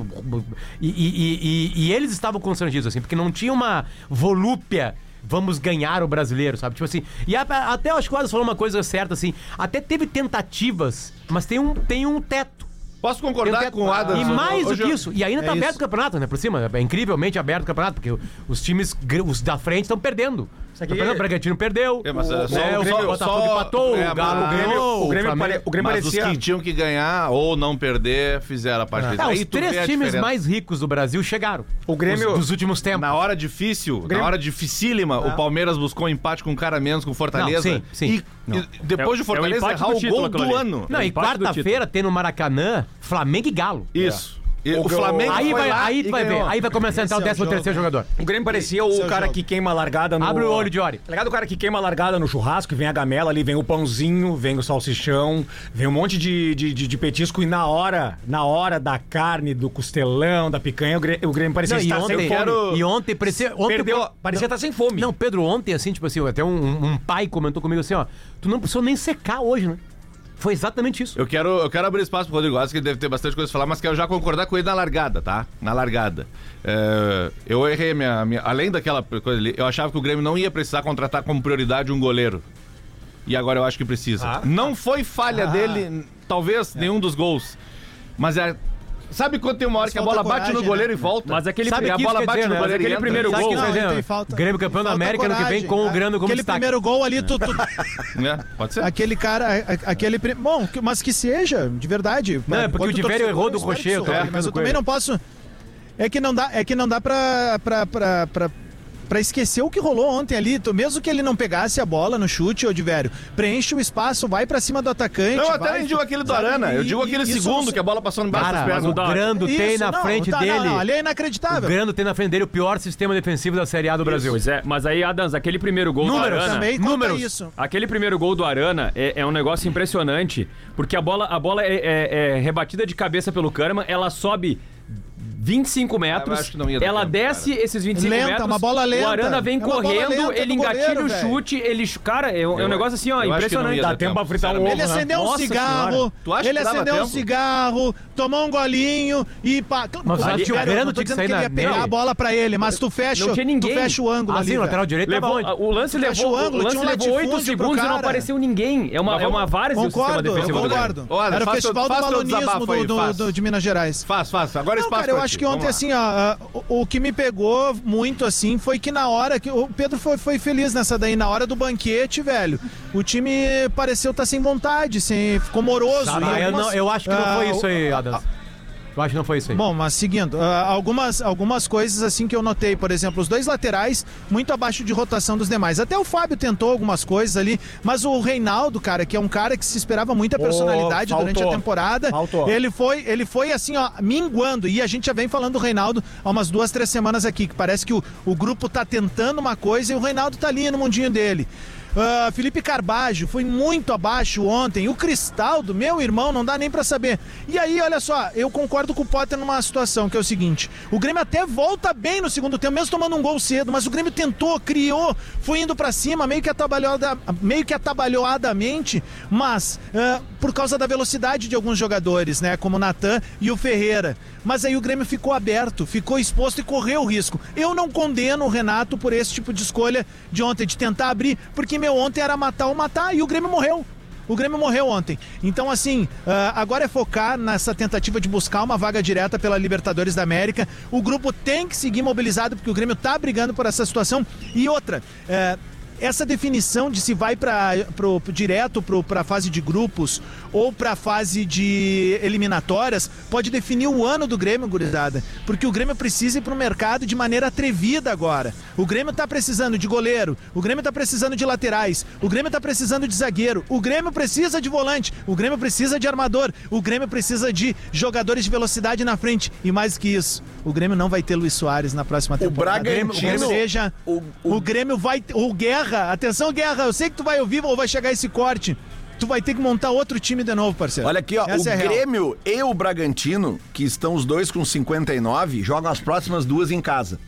Speaker 2: E- e- e- e eles estavam constrangidos, assim, porque não tinha uma volúpia. Vamos ganhar o brasileiro, sabe? Tipo assim. E a- até eu acho que o Adams falou uma coisa certa, assim. Até teve tentativas, mas tem um, tem um teto.
Speaker 3: Posso concordar
Speaker 2: teto.
Speaker 3: com o Adam?
Speaker 2: E mais do que isso. E ainda tá aberto o campeonato, né? Por cima. É incrivelmente aberto o campeonato, porque os times os da frente estão perdendo. O Bragantino perdeu.
Speaker 3: É, mas é só
Speaker 2: né,
Speaker 3: o
Speaker 2: o
Speaker 3: Grêmio-
Speaker 2: Botafogo
Speaker 3: só-
Speaker 2: empatou,
Speaker 3: é,
Speaker 2: o Galo
Speaker 3: mas-
Speaker 2: ganhou,
Speaker 4: o Grêmio,
Speaker 2: Flamengo-
Speaker 4: pare- o Grêmio
Speaker 3: Mas
Speaker 4: parecia...
Speaker 3: os que tinham que ganhar ou não perder fizeram a parte deles.
Speaker 2: Ah,
Speaker 3: Aí
Speaker 2: os
Speaker 3: tu vê
Speaker 2: três times mais ricos do Brasil chegaram.
Speaker 4: O Grêmio-
Speaker 2: Os- dos últimos tempos.
Speaker 3: Na hora difícil,
Speaker 4: Grêmio-
Speaker 3: na hora dificílima, o Palmeiras buscou um empate com um cara menos com o Fortaleza.
Speaker 2: Não, sim, sim.
Speaker 3: E, e depois
Speaker 6: É-
Speaker 3: de Fortaleza
Speaker 6: é o
Speaker 3: errar o
Speaker 6: título
Speaker 3: gol do ano.
Speaker 2: Não,
Speaker 6: É
Speaker 2: e quarta-feira tem no Maracanã Flamengo e Galo.
Speaker 3: Isso. E
Speaker 4: O
Speaker 3: o Flamengo
Speaker 2: Aí vai, aí
Speaker 3: e
Speaker 2: vai ver. Aí vai começar a entrar o
Speaker 7: Esse é o
Speaker 2: 13 terceiro jogador.
Speaker 4: O Grêmio parecia
Speaker 7: Esse é o
Speaker 4: cara
Speaker 7: jogo.
Speaker 4: que queima a largada no...
Speaker 2: Abre o olho de Ori.
Speaker 4: Tá ligado o cara que queima a largada no churrasco, vem a gamela ali, vem o pãozinho, vem o salsichão, vem um monte de, de, de- de petisco e na hora, na hora da carne, do costelão, da picanha, o Grêmio, o Grêmio parecia
Speaker 2: Não, e,
Speaker 4: estar
Speaker 2: ontem,
Speaker 4: sem fome.
Speaker 2: e ontem parecia. Ontem
Speaker 4: Perdeu, parecia estar sem fome.
Speaker 2: Não, Pedro, ontem, assim, tipo assim, até um, um pai comentou comigo assim, ó. Tu não precisou nem secar hoje, né? Foi exatamente isso.
Speaker 3: Eu quero, eu quero abrir espaço pro Rodrigo Alves, que ele deve ter bastante coisa pra falar, mas quero já concordar com ele na largada, tá? Na largada. É, eu errei minha, minha- Além daquela coisa ali, eu achava que o Grêmio não ia precisar contratar como prioridade um goleiro. E agora eu acho que precisa.
Speaker 4: Ah.
Speaker 3: não foi falha dele, talvez nenhum dos gols. Mas é Sabe quando tem uma hora
Speaker 7: Mas
Speaker 3: que a
Speaker 7: falta
Speaker 3: bola bate no
Speaker 7: coragem,
Speaker 3: goleiro
Speaker 7: né?
Speaker 3: e volta?
Speaker 6: Mas aquele,
Speaker 2: Sabe
Speaker 6: a
Speaker 2: que
Speaker 6: bola
Speaker 2: quer
Speaker 6: bate
Speaker 2: dizer,
Speaker 6: no
Speaker 2: né?
Speaker 6: goleiro aquele entra. primeiro
Speaker 2: Sabe
Speaker 6: gol.
Speaker 2: que isso quer dizer,
Speaker 7: Não,
Speaker 2: né?
Speaker 7: tem falta-
Speaker 2: Grêmio campeão da
Speaker 7: falta
Speaker 2: América ano que vem
Speaker 7: coragem.
Speaker 2: com o
Speaker 7: É,
Speaker 2: Grêmio como
Speaker 7: Aquele
Speaker 2: destaque.
Speaker 7: primeiro gol ali, tu, tu-
Speaker 3: É, pode ser.
Speaker 7: aquele cara, a- a- aquele. pri- Bom, que- mas que seja, de verdade.
Speaker 2: Não, é porque o
Speaker 7: torcedor,
Speaker 2: errou
Speaker 7: eu
Speaker 2: do Rocher, eu
Speaker 7: isso role,
Speaker 2: brincando
Speaker 7: Mas eu
Speaker 2: com
Speaker 7: também
Speaker 2: ele.
Speaker 7: não posso. É que não dá, é que não dá pra, pra, pra, pra, pra esquecer o que rolou ontem ali. Tu- Mesmo que ele não pegasse a bola no chute, ô Divério, preenche o espaço, vai pra cima do atacante.
Speaker 3: Não, eu até
Speaker 7: vai,
Speaker 3: nem digo aquele do? Arana. Eu digo aquele
Speaker 7: isso
Speaker 3: segundo
Speaker 7: não-
Speaker 3: que a bola passou embaixo das
Speaker 2: Cara, mas
Speaker 3: pernas.
Speaker 2: o Grando tem
Speaker 7: Isso,
Speaker 2: na
Speaker 7: não,
Speaker 2: frente
Speaker 7: tá,
Speaker 2: dele.
Speaker 7: Não, não, ali é
Speaker 2: O
Speaker 7: inacreditável.
Speaker 2: Grando tem na frente dele o pior sistema defensivo da Série A do Brasil.
Speaker 6: Pois é, mas aí, Adams, aquele primeiro gol
Speaker 2: Números
Speaker 6: do Arana...
Speaker 7: Também
Speaker 2: números.
Speaker 7: isso.
Speaker 6: Aquele primeiro gol do Arana é, é um negócio impressionante, porque a bola, a bola é, é- é rebatida de cabeça pelo Kahneman, ela sobe 25 metros,
Speaker 3: acho que não ia dar
Speaker 6: ela
Speaker 3: tempo,
Speaker 6: desce esses 25
Speaker 7: Lenta,
Speaker 6: metros,
Speaker 7: uma bola lenta.
Speaker 6: o Arana vem
Speaker 7: É
Speaker 6: correndo,
Speaker 7: lenta
Speaker 6: ele engatilha
Speaker 7: goleiro,
Speaker 6: o chute, ele... Cara, é um, é um
Speaker 3: Eu-
Speaker 6: negócio assim, ó, impressionante.
Speaker 9: Dá tempo pra fritar um ovo,
Speaker 7: Ele
Speaker 9: né?
Speaker 7: acendeu um cigarro,
Speaker 6: Senhora.
Speaker 3: Tu acha
Speaker 7: ele acendeu um cigarro, tomou um golinho e.
Speaker 2: Mas o
Speaker 7: cara, tô
Speaker 2: tinha que sair
Speaker 7: ele
Speaker 2: na-
Speaker 7: pegar a bola pra ele, mas tu fecha,
Speaker 6: Não tinha ninguém.
Speaker 7: tu fecha o ângulo
Speaker 2: Ah,
Speaker 7: ali.
Speaker 2: sim, o lateral direito tava
Speaker 6: Levou,
Speaker 2: onde?
Speaker 6: o lance levou,
Speaker 7: o ângulo,
Speaker 6: o lance
Speaker 7: um
Speaker 6: levou 8
Speaker 7: latifúndio pro
Speaker 6: segundos e não
Speaker 7: cara.
Speaker 6: apareceu ninguém. É uma, é uma várzea sistema
Speaker 7: Concordo,
Speaker 6: defensivo
Speaker 7: concordo. Era o festival do balonismo do, do- do- de Minas Gerais.
Speaker 3: Faz, faz. Agora
Speaker 7: Não,
Speaker 3: espaço
Speaker 7: cara, eu acho que ontem, assim, ó, o, o que me pegou muito, assim, foi que na hora que. O Pedro foi, foi feliz nessa daí, na hora do banquete, velho. O time pareceu estar sem vontade, sem, ficou moroso. Em
Speaker 2: eu,
Speaker 7: algumas-
Speaker 2: não- eu acho que não foi
Speaker 7: o-
Speaker 2: isso aí, Adams. Eu acho que não foi isso aí.
Speaker 7: Bom, mas seguindo, ah, algumas, algumas coisas assim que eu notei, por exemplo, os dois laterais muito abaixo de rotação dos demais. Até o Fábio tentou algumas coisas ali, mas o Reinaldo, cara, que é um cara que se esperava muita personalidade
Speaker 9: faltou.
Speaker 7: durante a temporada,
Speaker 9: Faltou.
Speaker 7: ele foi, ele foi assim, ó, minguando. E a gente já vem falando do Reinaldo há umas duas, três semanas aqui, que parece que o, o grupo tá tentando uma coisa e o Reinaldo tá ali no mundinho dele. Ah, Felipe Carbajo foi muito abaixo ontem. O Cristaldo, meu irmão, não dá nem pra saber. E aí, olha só, eu concordo com o Potter numa situação que é o seguinte: o Grêmio até volta bem no segundo tempo, mesmo tomando um gol cedo, mas o Grêmio tentou, criou, foi indo pra cima, meio que, atabalhoada, meio que atabalhoadamente, mas ah, por causa da velocidade de alguns jogadores, né? Como o Natan e o Ferreira. Mas aí o Grêmio ficou aberto, ficou exposto e correu o risco. Eu não condeno o Renato por esse tipo de escolha de ontem, de tentar abrir, porque meu ontem era matar ou matar e o Grêmio morreu. O Grêmio morreu ontem. Então, assim, ah, agora é focar nessa tentativa de buscar uma vaga direta pela Libertadores da América. O grupo tem que seguir mobilizado, porque o Grêmio tá brigando por essa situação. E outra, eh, essa definição de se vai para direto para a fase de grupos ou para a fase de eliminatórias pode definir o ano do Grêmio, gurizada. Porque o Grêmio precisa ir para o mercado de maneira atrevida agora. O Grêmio tá precisando de goleiro, o Grêmio tá precisando de laterais, o Grêmio tá precisando de zagueiro, o Grêmio precisa de volante, o Grêmio precisa de armador, o Grêmio precisa de jogadores de velocidade na frente. E mais que isso, o Grêmio não vai ter Luiz Soares na próxima temporada.
Speaker 1: Bragantino-
Speaker 7: Ou seja,
Speaker 1: o-
Speaker 7: o,
Speaker 1: o-
Speaker 7: Grêmio vai. O Guerra, atenção, Guerra, eu sei que tu vai ouvir ou vai chegar esse corte. Tu vai ter que montar outro time de novo, parceiro.
Speaker 1: Olha aqui, ó,
Speaker 7: Essa
Speaker 1: o
Speaker 7: é real.
Speaker 1: Grêmio e o Bragantino, que estão os dois com 59, jogam as próximas duas em casa,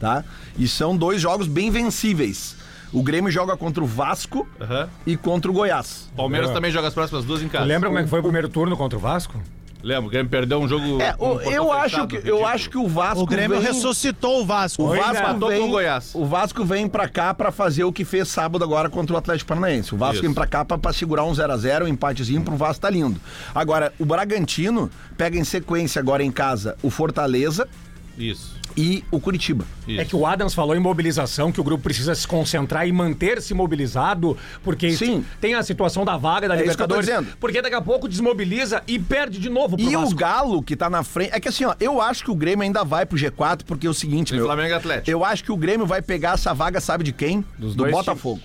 Speaker 1: tá? E são dois jogos bem vencíveis. O Grêmio joga contra o Vasco
Speaker 3: Aham.
Speaker 1: e contra o Goiás.
Speaker 3: Palmeiras também joga as próximas duas em casa.
Speaker 9: Lembra como é que foi o primeiro turno contra o Vasco?
Speaker 3: Lembra, o Grêmio perdeu um jogo.
Speaker 1: É, o- eu, acho que, eu acho que o Vasco
Speaker 7: O Grêmio
Speaker 1: vem...
Speaker 7: ressuscitou o Vasco.
Speaker 1: O Vasco,
Speaker 3: empatou
Speaker 1: vem,
Speaker 3: com o Goiás.
Speaker 1: o Vasco vem pra cá pra fazer o que fez sábado agora contra o Atlético Paranaense. O Vasco
Speaker 3: Isso.
Speaker 1: vem pra cá pra, pra segurar um 0x0, um empatezinho pro Vasco tá lindo. Agora, o Bragantino pega em sequência agora em casa o Fortaleza
Speaker 3: Isso.
Speaker 1: E o Curitiba.
Speaker 3: isso.
Speaker 9: É que o Adams falou em mobilização, que o grupo precisa se concentrar e manter-se mobilizado, porque
Speaker 1: Sim.
Speaker 9: tem a situação da vaga da
Speaker 1: É isso que eu tô
Speaker 9: Libertadores,
Speaker 1: dizendo.
Speaker 9: porque daqui a pouco desmobiliza e perde de novo pro
Speaker 1: E o
Speaker 9: Vasco.
Speaker 1: Galo, que tá na frente. É que assim, ó, eu acho que o Grêmio ainda vai pro G4, porque é o seguinte, meu.
Speaker 3: Flamengo e Atlético.
Speaker 1: Eu acho que o Grêmio vai pegar essa vaga, sabe de quem? Do
Speaker 6: dois
Speaker 1: Botafogo.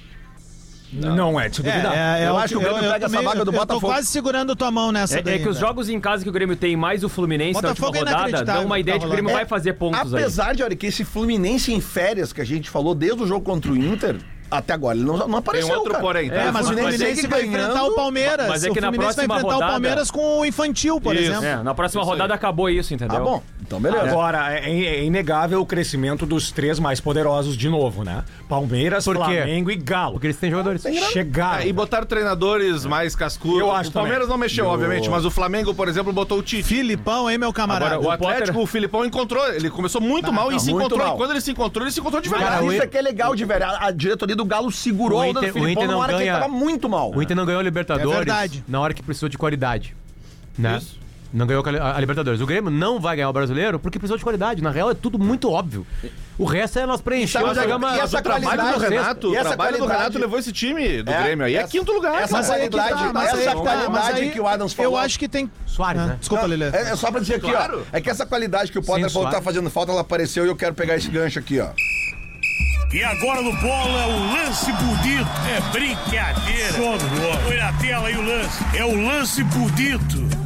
Speaker 9: Não é de se duvidar.
Speaker 1: Eu acho que o Grêmio pega essa
Speaker 7: também-
Speaker 1: vaga do
Speaker 7: eu
Speaker 1: Botafogo.
Speaker 7: tô quase segurando tua mão nessa
Speaker 6: É,
Speaker 7: daí.
Speaker 6: é que os
Speaker 7: velho.
Speaker 6: jogos em casa que o Grêmio tem, mais o Fluminense
Speaker 7: Botafogo
Speaker 6: na
Speaker 7: é
Speaker 6: última rodada,
Speaker 7: inacreditável
Speaker 6: dão uma ideia
Speaker 7: tá
Speaker 6: de que o Grêmio vai fazer pontos aí.
Speaker 1: Apesar de, olha, que esse Fluminense em férias que a gente falou desde o jogo contra o Inter, até agora ele não, não
Speaker 3: Tem
Speaker 1: apareceu.
Speaker 3: um outro
Speaker 1: cara.
Speaker 3: porém, tá?
Speaker 7: É, mas o
Speaker 1: Fluminense
Speaker 7: vai
Speaker 1: ganhando,
Speaker 7: enfrentar o Palmeiras.
Speaker 6: mas é que
Speaker 7: o
Speaker 6: na
Speaker 7: Fluminense vai
Speaker 6: próxima
Speaker 7: enfrentar
Speaker 6: rodada-
Speaker 7: o Palmeiras com o Infantil, por
Speaker 1: Isso.
Speaker 7: exemplo.
Speaker 6: É, na próxima
Speaker 3: Isso aí.
Speaker 6: rodada acabou isso, entendeu?
Speaker 1: Tá bom, então beleza.
Speaker 9: Agora, é, é inegável o crescimento dos três mais poderosos de novo, né? Palmeiras,
Speaker 2: Por quê?
Speaker 9: Flamengo e Galo.
Speaker 2: Porque eles têm jogadores.
Speaker 9: Chegaram.
Speaker 3: Ah, e botaram treinadores mais cascudos.
Speaker 9: Eu acho
Speaker 3: o Palmeiras
Speaker 9: também.
Speaker 3: não mexeu, obviamente, mas o Flamengo, por exemplo, botou o Tite.
Speaker 7: Filipão, hein, meu camarada?
Speaker 3: Agora, o Atlético, o Filipão encontrou. Ele começou muito mal e
Speaker 1: não,
Speaker 3: se
Speaker 1: muito
Speaker 3: encontrou.
Speaker 1: mal.
Speaker 3: E quando ele se encontrou, ele se encontrou de
Speaker 1: Cara,
Speaker 3: verdade.
Speaker 1: isso é que é legal de ver. A, a diretoria do Galo segurou
Speaker 2: O Inter-
Speaker 1: do
Speaker 2: o
Speaker 1: Filipão
Speaker 2: Inter não
Speaker 1: numa hora que ele
Speaker 2: ganha-
Speaker 1: tava muito mal.
Speaker 2: O Inter não ganhou a Libertadores
Speaker 7: É verdade.
Speaker 2: na hora que precisou de qualidade. Né?
Speaker 3: Isso.
Speaker 2: Não ganhou a a Libertadores. O Grêmio não vai ganhar o brasileiro porque precisou de qualidade. Na real, é tudo muito óbvio. O resto é nós preencher
Speaker 1: onde é
Speaker 2: programa.
Speaker 1: e essa
Speaker 3: O trabalho
Speaker 1: qualidade
Speaker 3: do Renato,
Speaker 1: e
Speaker 3: o
Speaker 1: essa
Speaker 3: trabalho do
Speaker 1: qualidade-
Speaker 3: Renato levou esse time do
Speaker 1: É,
Speaker 3: Grêmio aí. É
Speaker 1: essa-
Speaker 3: quinto lugar.
Speaker 1: Essa
Speaker 7: Mas aí que
Speaker 1: qualidade,
Speaker 7: tá, mas
Speaker 1: essa
Speaker 7: aí tá,
Speaker 1: qualidade
Speaker 7: mas aí
Speaker 1: que o Adams falou.
Speaker 7: Eu acho que tem.
Speaker 2: Soares,
Speaker 7: Ah,
Speaker 2: né?
Speaker 7: Desculpa, Lelê.
Speaker 1: É, é só pra dizer aqui,
Speaker 3: Claro.
Speaker 1: ó. É que essa qualidade que o Potter
Speaker 2: Sim,
Speaker 1: falou que tá fazendo falta, ela apareceu e eu quero pegar esse gancho aqui, ó.
Speaker 11: E agora no bola, o lance bonito. É brincadeira. Põe na tela aí o lance. É o lance bonito.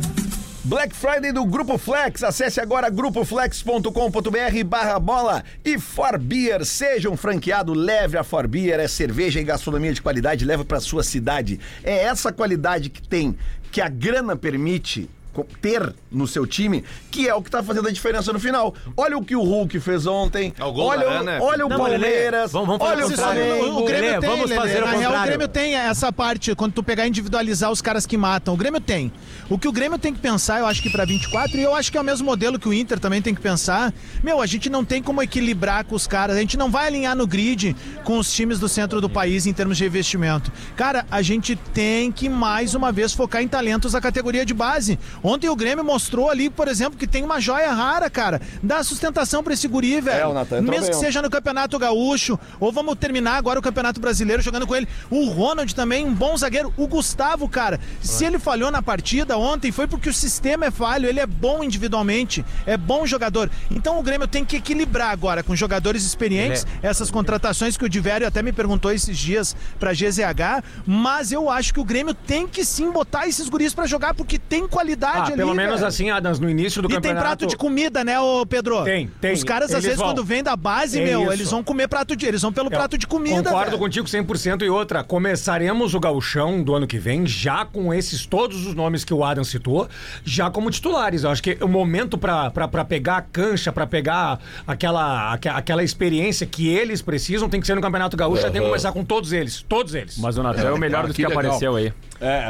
Speaker 1: Black Friday do Grupo Flex. Acesse agora grupoflex.com.br barra bola e Forbeer. Seja um franqueado, leve a Forbeer. É cerveja e gastronomia de qualidade, leva pra sua cidade. É essa qualidade que tem, que a grana permite ter no seu time, que é o que tá fazendo a diferença no final. Olha o que o Hulk fez ontem.
Speaker 3: É o gol
Speaker 1: olha, o,
Speaker 3: Arana.
Speaker 1: olha o
Speaker 2: Não,
Speaker 1: Palmeiras.
Speaker 2: vamos- vamos fazer
Speaker 1: olha
Speaker 2: o
Speaker 1: o
Speaker 2: contrário.
Speaker 1: Flamengo.
Speaker 7: O Grêmio
Speaker 2: Lelê,
Speaker 7: tem,
Speaker 2: vamos fazer o
Speaker 7: Na real, o
Speaker 2: contrário.
Speaker 7: Grêmio tem essa parte, quando tu pegar e individualizar os caras que matam. O Grêmio tem. O que o Grêmio tem que pensar, eu acho que pra 24, e eu acho que é o mesmo modelo que o Inter também tem que pensar. Meu, a gente não tem como equilibrar com os caras. A gente não vai alinhar no grid com os times do centro do país em termos de investimento. Cara, a gente tem que mais uma vez focar em talentos da categoria de base. Ontem o Grêmio mostrou ali, por exemplo, que tem uma joia rara, cara. Dá sustentação pra esse guri, velho.
Speaker 1: É, o Natan entrou
Speaker 7: Mesmo
Speaker 1: bem
Speaker 7: que seja no Campeonato Gaúcho, ou vamos terminar agora o Campeonato Brasileiro jogando com ele. O Ronald também, um bom zagueiro. O Gustavo, cara, se ele falhou na partida ontem, foi porque o sistema é falho. Ele é bom individualmente, é bom jogador. Então o Grêmio tem que equilibrar agora com jogadores experientes, essas contratações que o Divério até me perguntou esses dias pra GZH. Mas eu acho que o Grêmio tem que sim botar esses guris pra jogar, porque tem qualidade
Speaker 9: Ah,
Speaker 7: ali.
Speaker 9: pelo menos
Speaker 7: velho.
Speaker 9: assim, Adams, no início do
Speaker 7: E tem
Speaker 9: campeonato.
Speaker 7: prato de comida, né, ô Pedro?
Speaker 9: Tem, tem.
Speaker 7: Os caras, às
Speaker 9: Eles
Speaker 7: vezes,
Speaker 9: vão.
Speaker 7: quando vem da base,
Speaker 9: É
Speaker 7: meu,
Speaker 9: isso.
Speaker 7: eles vão comer prato de. Eles vão pelo prato de comida.
Speaker 9: Concordo
Speaker 7: velho.
Speaker 9: contigo 100% e outra. Começaremos o gauchão do ano que vem já com esses todos os nomes que o Adam citou, já como titulares. Eu acho que o momento pra pegar a cancha, pra pegar aquela, aque- aquela experiência que eles precisam, tem que ser no Campeonato Gaúcho. Já tem que começar com todos eles. Todos eles.
Speaker 6: Mas o Natan é o melhor dos que,
Speaker 1: que
Speaker 6: apareceu aí.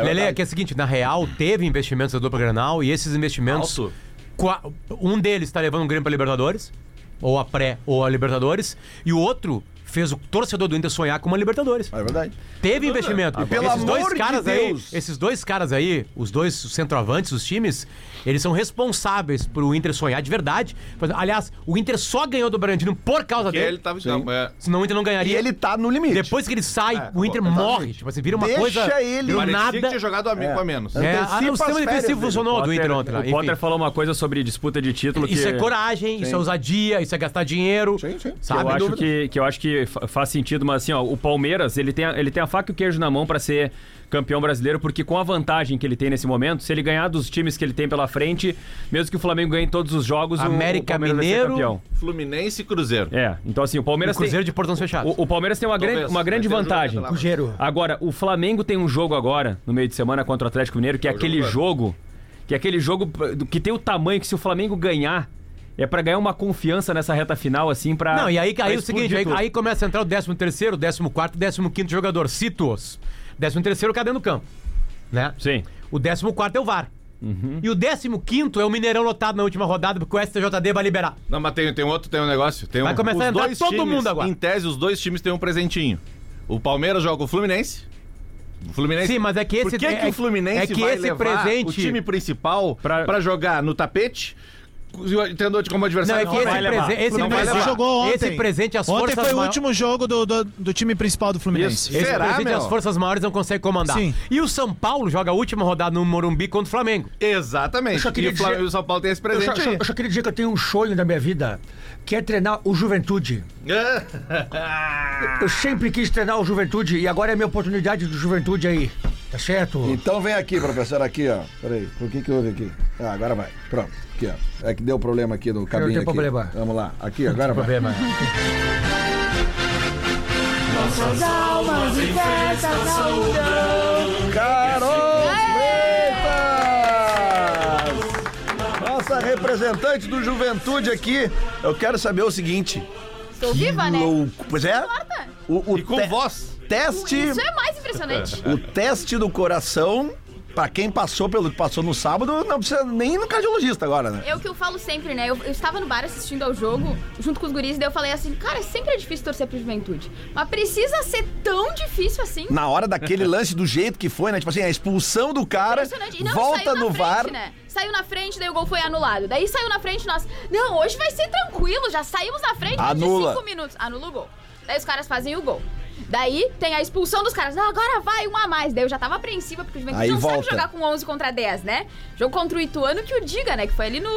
Speaker 2: Lele, é que é o seguinte, na real, teve investimentos da dupla Granal e esses investimentos.
Speaker 3: Alto.
Speaker 2: Um deles tá levando o Grêmio pra Libertadores, ou a pré, ou a Libertadores, e o outro fez o torcedor do Inter sonhar com uma Libertadores.
Speaker 1: É verdade.
Speaker 2: Teve investimento.
Speaker 1: E pelo
Speaker 2: esses dois
Speaker 1: amor de
Speaker 2: caras aí,
Speaker 1: Deus.
Speaker 2: esses dois caras aí, os dois centroavantes, os times, eles são responsáveis pro Inter sonhar de verdade. Aliás, o Inter só ganhou do Bragantino por causa
Speaker 3: Que
Speaker 2: dele.
Speaker 3: ele tava. Não, é,
Speaker 2: Senão o Inter não
Speaker 1: E
Speaker 2: ganharia.
Speaker 1: ele tá no limite.
Speaker 2: Depois que ele sai,
Speaker 3: É,
Speaker 2: o Inter morre. Tipo assim, vira uma
Speaker 1: Deixa
Speaker 2: coisa.
Speaker 1: ele.
Speaker 2: do
Speaker 3: parecia
Speaker 2: nada.
Speaker 3: tinha jogado amigo a menos.
Speaker 2: É,
Speaker 1: Antecipa
Speaker 2: ah, o
Speaker 1: as
Speaker 2: sistema
Speaker 1: férias
Speaker 2: defensivo
Speaker 1: dele.
Speaker 2: funcionou do Inter ontem lá.
Speaker 6: o
Speaker 2: enfim.
Speaker 6: Potter falou uma coisa sobre disputa de título que
Speaker 2: Isso é coragem, isso é ousadia, isso é gastar dinheiro.
Speaker 1: Sim, sim.
Speaker 6: que
Speaker 2: Sabe?
Speaker 6: eu acho que, que eu acho que fa- faz sentido, mas assim, ó, o Palmeiras, ele tem, a, ele tem a faca e o queijo na mão pra ser campeão brasileiro, porque com a vantagem que ele tem nesse momento, se ele ganhar dos times que ele tem pela frente, mesmo que o Flamengo ganhe todos os jogos, o-
Speaker 2: América
Speaker 6: o Palmeiras vai
Speaker 2: Mineiro.
Speaker 6: ser campeão.
Speaker 3: Fluminense e Cruzeiro.
Speaker 6: É, então assim, o
Speaker 2: O
Speaker 6: Palmeiras
Speaker 2: Cruzeiro
Speaker 6: tem,
Speaker 2: de portões fechados.
Speaker 6: o, o Palmeiras tem uma
Speaker 3: Talvez.
Speaker 6: grande, uma grande vantagem.
Speaker 7: Gero.
Speaker 6: Agora, o Flamengo tem um jogo agora, no meio de semana, contra o Atlético Mineiro, que é,
Speaker 3: o
Speaker 6: aquele
Speaker 3: jogo
Speaker 6: jogo, que é aquele jogo que tem o tamanho que se o Flamengo ganhar, é pra ganhar uma confiança nessa reta final, assim, pra.
Speaker 2: Não, e aí, aí é o seguinte, aí, aí começa a entrar o 13 terceiro, 14 quarto, 15 quinto jogador. Cito-os. 13 terceiro cadê no campo? Né?
Speaker 6: Sim.
Speaker 2: O 14 quarto é o VAR. E o 15 quinto é o Mineirão lotado na última rodada, porque o STJD vai liberar.
Speaker 3: Não, mas tem, tem outro, tem um negócio. Tem
Speaker 2: Vai
Speaker 3: um,
Speaker 2: começar
Speaker 3: os
Speaker 2: a entrar
Speaker 3: dois
Speaker 2: todo
Speaker 3: times,
Speaker 2: mundo agora.
Speaker 3: Em tese, os dois times têm um presentinho. O Palmeiras joga o Fluminense. O Fluminense.
Speaker 2: Sim, mas é que esse-
Speaker 3: Por que,
Speaker 2: é-
Speaker 3: que o Fluminense
Speaker 2: é que
Speaker 3: vai
Speaker 2: esse
Speaker 3: levar
Speaker 2: presente-
Speaker 3: o time principal
Speaker 6: pra,
Speaker 3: jogar no tapete? Tendo como
Speaker 2: Não,
Speaker 3: adversário.
Speaker 2: é que esse, prese- esse
Speaker 3: Não
Speaker 2: presente
Speaker 7: jogou ontem.
Speaker 2: Esse presente as
Speaker 7: Ontem foi o último jogo do, do, do time principal do Fluminense.
Speaker 3: Isso.
Speaker 2: Esse
Speaker 3: Será,
Speaker 2: presente
Speaker 3: meu?
Speaker 2: as forças maiores não conseguem comandar.
Speaker 7: Sim.
Speaker 2: E o São Paulo joga a última rodada no Morumbi contra o Flamengo.
Speaker 3: Exatamente.
Speaker 9: só queria
Speaker 3: e o,
Speaker 9: dizer-
Speaker 3: o São Paulo tem esse
Speaker 9: Eu
Speaker 3: presente
Speaker 9: só-
Speaker 3: aí.
Speaker 9: eu só queria dizer que eu tenho um sonho da minha vida, que é treinar o Juventude. Eu sempre quis treinar o Juventude e agora é a minha oportunidade do Juventude aí. Tá certo?
Speaker 1: Então vem aqui, professor, aqui, ó. Peraí, por que que houve aqui? Ah, agora vai. Pronto, aqui, ó. É que deu problema aqui no cabine
Speaker 9: tem
Speaker 1: aqui.
Speaker 9: problema.
Speaker 1: Vamos lá, aqui, agora vai.
Speaker 2: Problema.
Speaker 1: Carol Freitas! Nossa representante do Juventude aqui. Eu quero saber o seguinte.
Speaker 12: Estou viva, né?
Speaker 1: Louco. Pois é, o, o
Speaker 3: E com
Speaker 1: te-
Speaker 3: voz.
Speaker 1: Teste,
Speaker 12: Isso é mais impressionante.
Speaker 1: o teste do coração pra quem passou pelo que passou no sábado, não precisa nem ir no cardiologista agora, né?
Speaker 12: É o que eu falo sempre, né? Eu, eu estava no bar assistindo ao jogo, junto com os guris, e daí eu falei assim, cara, sempre é difícil torcer pro juventude. Mas precisa ser tão difícil assim?
Speaker 1: Na hora daquele lance do jeito que foi, né? Tipo assim, a expulsão do cara.
Speaker 12: E não,
Speaker 1: volta
Speaker 12: saiu na
Speaker 1: no
Speaker 12: frente,
Speaker 1: VAR.
Speaker 12: Né? Saiu na frente, daí o gol foi anulado. Daí saiu na frente, nós. Não, hoje vai ser tranquilo, já saímos na frente
Speaker 1: Anula.
Speaker 12: de cinco minutos. Anula o gol. Daí os caras fazem o gol. Daí tem a expulsão dos caras. Não, agora vai, um a mais. Daí eu já tava apreensiva, porque o Juventude
Speaker 1: Aí
Speaker 12: não
Speaker 1: volta.
Speaker 12: sabe jogar com 11 contra 10, né? Jogo contra o Ituano que o diga, né? Que foi ali no.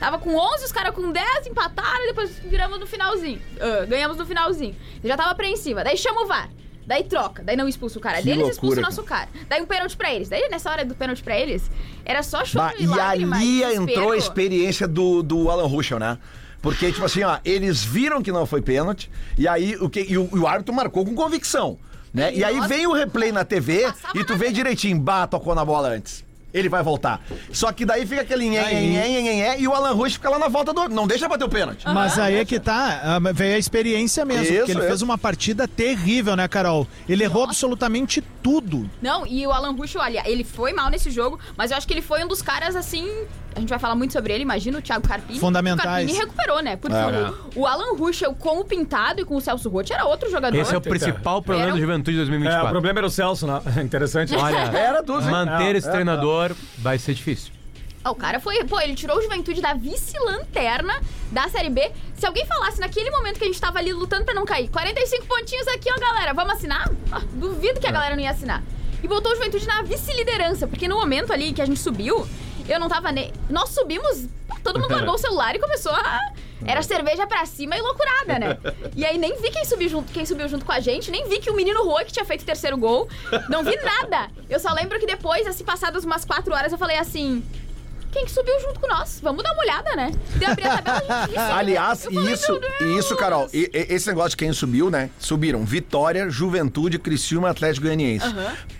Speaker 12: Tava com 11, os caras com 10, empataram e depois viramos no finalzinho. Ah, ganhamos no finalzinho. Eu já tava apreensiva. Daí chama o VAR. Daí troca, daí não expulsa o cara
Speaker 1: Que
Speaker 12: deles, expulsa o nosso cara. Daí um pênalti pra eles. Daí nessa hora do pênalti pra eles, era só choro
Speaker 1: Bah,
Speaker 12: e
Speaker 1: e
Speaker 12: lágrima
Speaker 1: ali
Speaker 12: e
Speaker 1: entrou a experiência do, do Alan Ruschel, né? Porque, tipo assim, ó, eles viram que não foi pênalti, e aí o, que, e o, e o árbitro marcou com convicção. Né? E, aí vem o replay na TV
Speaker 12: Passava
Speaker 1: e tu vê direitinho, bah, tocou na bola antes. Ele vai voltar. Só que daí fica aquele nhé, nhé, nhé, nhé, nhé, nhé, e o Alan Rusch fica lá na volta do. Não deixa bater o pênalti.
Speaker 7: Mas aí é que tá, ah, veio a experiência mesmo,
Speaker 1: Isso,
Speaker 7: porque ele
Speaker 1: isso.
Speaker 7: fez uma partida terrível, né, Carol? Ele errou absolutamente tudo.
Speaker 12: Não, e o Alan Ruschel, olha, ele foi mal nesse jogo, mas eu acho que ele foi um dos caras, assim... A gente vai falar muito sobre ele, imagina o Thiago Carpini.
Speaker 7: Fundamentais.
Speaker 12: O Carpini recuperou, né? Porque
Speaker 1: É.
Speaker 12: o, o Alan Ruschel com o Pintado e com o Celso Rotti era outro jogador.
Speaker 2: Esse é o principal problema
Speaker 12: Era
Speaker 2: do Juventude
Speaker 9: É, o
Speaker 2: 2024.
Speaker 9: problema era o Celso, né? Interessante.
Speaker 2: Olha,
Speaker 1: Era tudo,
Speaker 2: manter
Speaker 1: É,
Speaker 2: esse
Speaker 1: é,
Speaker 2: treinador vai ser difícil.
Speaker 12: Ah, o cara foi. Pô, ele tirou o Juventude da vice-lanterna da Série B. Se alguém falasse naquele momento que a gente tava ali lutando pra não cair, 45 pontinhos aqui, ó, galera, vamos assinar? Ah, duvido
Speaker 1: É.
Speaker 12: que a galera não ia assinar. E voltou o Juventude na vice-liderança, porque no momento ali que a gente subiu, eu não tava nem. Nós subimos, todo mundo largou o celular e começou a. Era cerveja pra cima e loucurada, né? E aí nem vi quem subiu junto, quem subiu junto com a gente, nem vi que o menino Rui que tinha feito o terceiro gol. Não vi nada. Eu só lembro que depois, assim, passadas umas quatro horas, eu falei assim: quem que subiu junto com nós? Vamos dar uma olhada, né? Daí abri a tabela, a gente.
Speaker 1: Aliás,
Speaker 12: falei,
Speaker 1: isso, isso, Carol, e- e- esse negócio de quem subiu, né? Subiram Vitória, Juventude, Criciúma, Atlético Goianiense.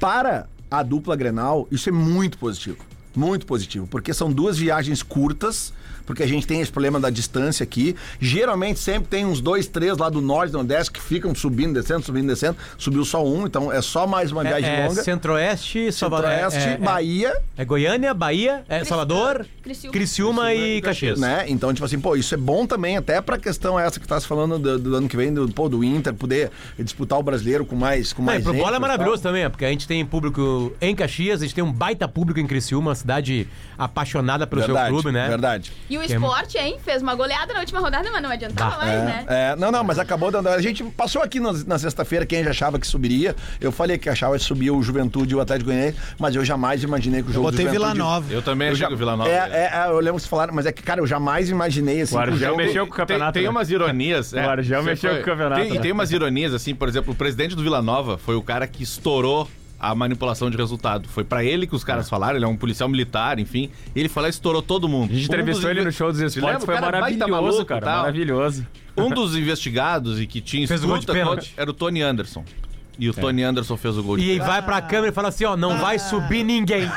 Speaker 1: Para a dupla Grenal, isso é muito positivo. Muito positivo, porque são duas viagens curtas, porque a gente tem esse problema da distância aqui. Geralmente sempre tem uns dois, três lá do norte, do nordeste que ficam subindo, descendo, subindo, descendo. Subiu só um, então é só mais uma viagem
Speaker 2: É, é
Speaker 1: longa.
Speaker 2: Centro-Oeste, Salvador.
Speaker 1: Centro-Oeste,
Speaker 2: é, é,
Speaker 1: Bahia,
Speaker 2: É Goiânia, Bahia, é Salvador,
Speaker 12: Criciúma.
Speaker 2: Criciúma e Caxias.
Speaker 1: né? Então, tipo assim, pô, isso é bom também, até pra questão essa que tá se falando do, do ano que vem, do, pô, do Inter poder disputar o brasileiro com mais, com
Speaker 2: e
Speaker 1: mais
Speaker 2: pro
Speaker 1: gente
Speaker 2: bola é maravilhoso
Speaker 1: tal.
Speaker 2: também, porque a gente tem público em Caxias, a gente tem um baita público em Criciúma, uma cidade apaixonada pelo
Speaker 1: Verdade,
Speaker 2: seu clube, né?
Speaker 1: Verdade.
Speaker 12: E o
Speaker 2: Que é-
Speaker 12: esporte, hein? Fez uma goleada na última rodada, mas não adiantava mais, né?
Speaker 1: É, é, não, não, mas acabou dando. A gente passou aqui na, na sexta-feira quem já achava que subiria. Eu falei que achava que subia o Juventude e o Atlético Goianiense, mas eu jamais imaginei que o
Speaker 7: Eu
Speaker 1: jogo
Speaker 7: botei
Speaker 1: do
Speaker 7: Vila. Nova.
Speaker 3: Eu também
Speaker 1: Eu
Speaker 3: achei
Speaker 1: já,
Speaker 3: que o Vila Nova.
Speaker 1: é, é, é, eu lembro que falaram, mas é que, cara, eu jamais imaginei assim.
Speaker 6: O Argel
Speaker 1: jogo-
Speaker 6: mexeu com o campeonato.
Speaker 3: Tem, tem
Speaker 6: né?
Speaker 3: umas ironias.
Speaker 6: O Argel mexeu
Speaker 3: foi-
Speaker 6: com o campeonato,
Speaker 3: Tem, e
Speaker 6: né?
Speaker 3: tem umas ironias, assim, por exemplo, o presidente do Vila Nova foi o cara que estourou a manipulação de resultado. Foi pra ele que os caras falaram, ele é um policial militar, enfim. Ele foi lá e estourou todo mundo.
Speaker 6: A gente entrevistou ele no show dos esportes,
Speaker 3: lembra?
Speaker 6: foi
Speaker 3: O cara é
Speaker 6: maravilhoso,
Speaker 3: maluco,
Speaker 6: cara.
Speaker 3: tal.
Speaker 6: Maravilhoso.
Speaker 3: Um dos investigados e que tinha
Speaker 2: Fez o gol de
Speaker 3: escuta era o Tony Anderson. E o Tony Anderson fez o gol de
Speaker 2: E vai pra câmera e fala assim, ó, não vai subir ninguém.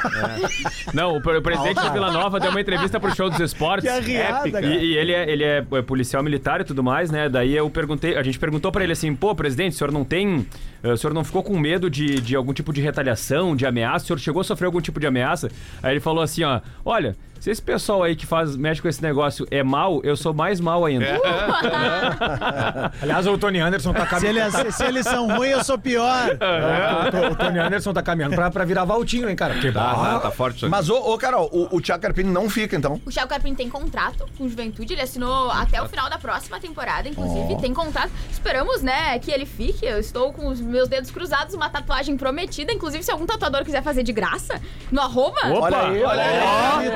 Speaker 6: Não, o, o presidente do Vila Nova deu uma entrevista pro show dos esportes.
Speaker 7: Que arriada,
Speaker 6: Épica. E, e ele, é, ele é é policial militar e tudo mais, né? Daí eu perguntei, a gente perguntou pra ele assim, pô, presidente, o senhor não tem. Eh, O senhor não ficou com medo de, de algum tipo de retaliação, de ameaça? O senhor chegou a sofrer algum tipo de ameaça? Aí ele falou assim, ó, olha. Se esse pessoal aí que faz, mexe com esse negócio é mal, eu sou mais mal ainda.
Speaker 9: Aliás, o Tony Anderson tá
Speaker 7: Se,
Speaker 9: caminhando.
Speaker 7: ele- se eles são ruins, eu sou pior.
Speaker 9: O, To- o Tony Anderson tá caminhando pra, pra virar Valtinho, hein, cara? Porque,
Speaker 3: Tá, tá, tá forte isso.
Speaker 1: Mas, ô, ô, Carol, o, o Thiago Carpini não fica, então.
Speaker 12: O Thiago Carpini tem contrato com o Juventude, ele assinou até o final da próxima temporada, inclusive, tem contrato. Esperamos, né, que ele fique. Eu estou com os meus dedos cruzados, uma tatuagem prometida. Inclusive, se algum tatuador quiser fazer de graça, no arroba.
Speaker 6: Opa!
Speaker 1: Olha aí, olha aí.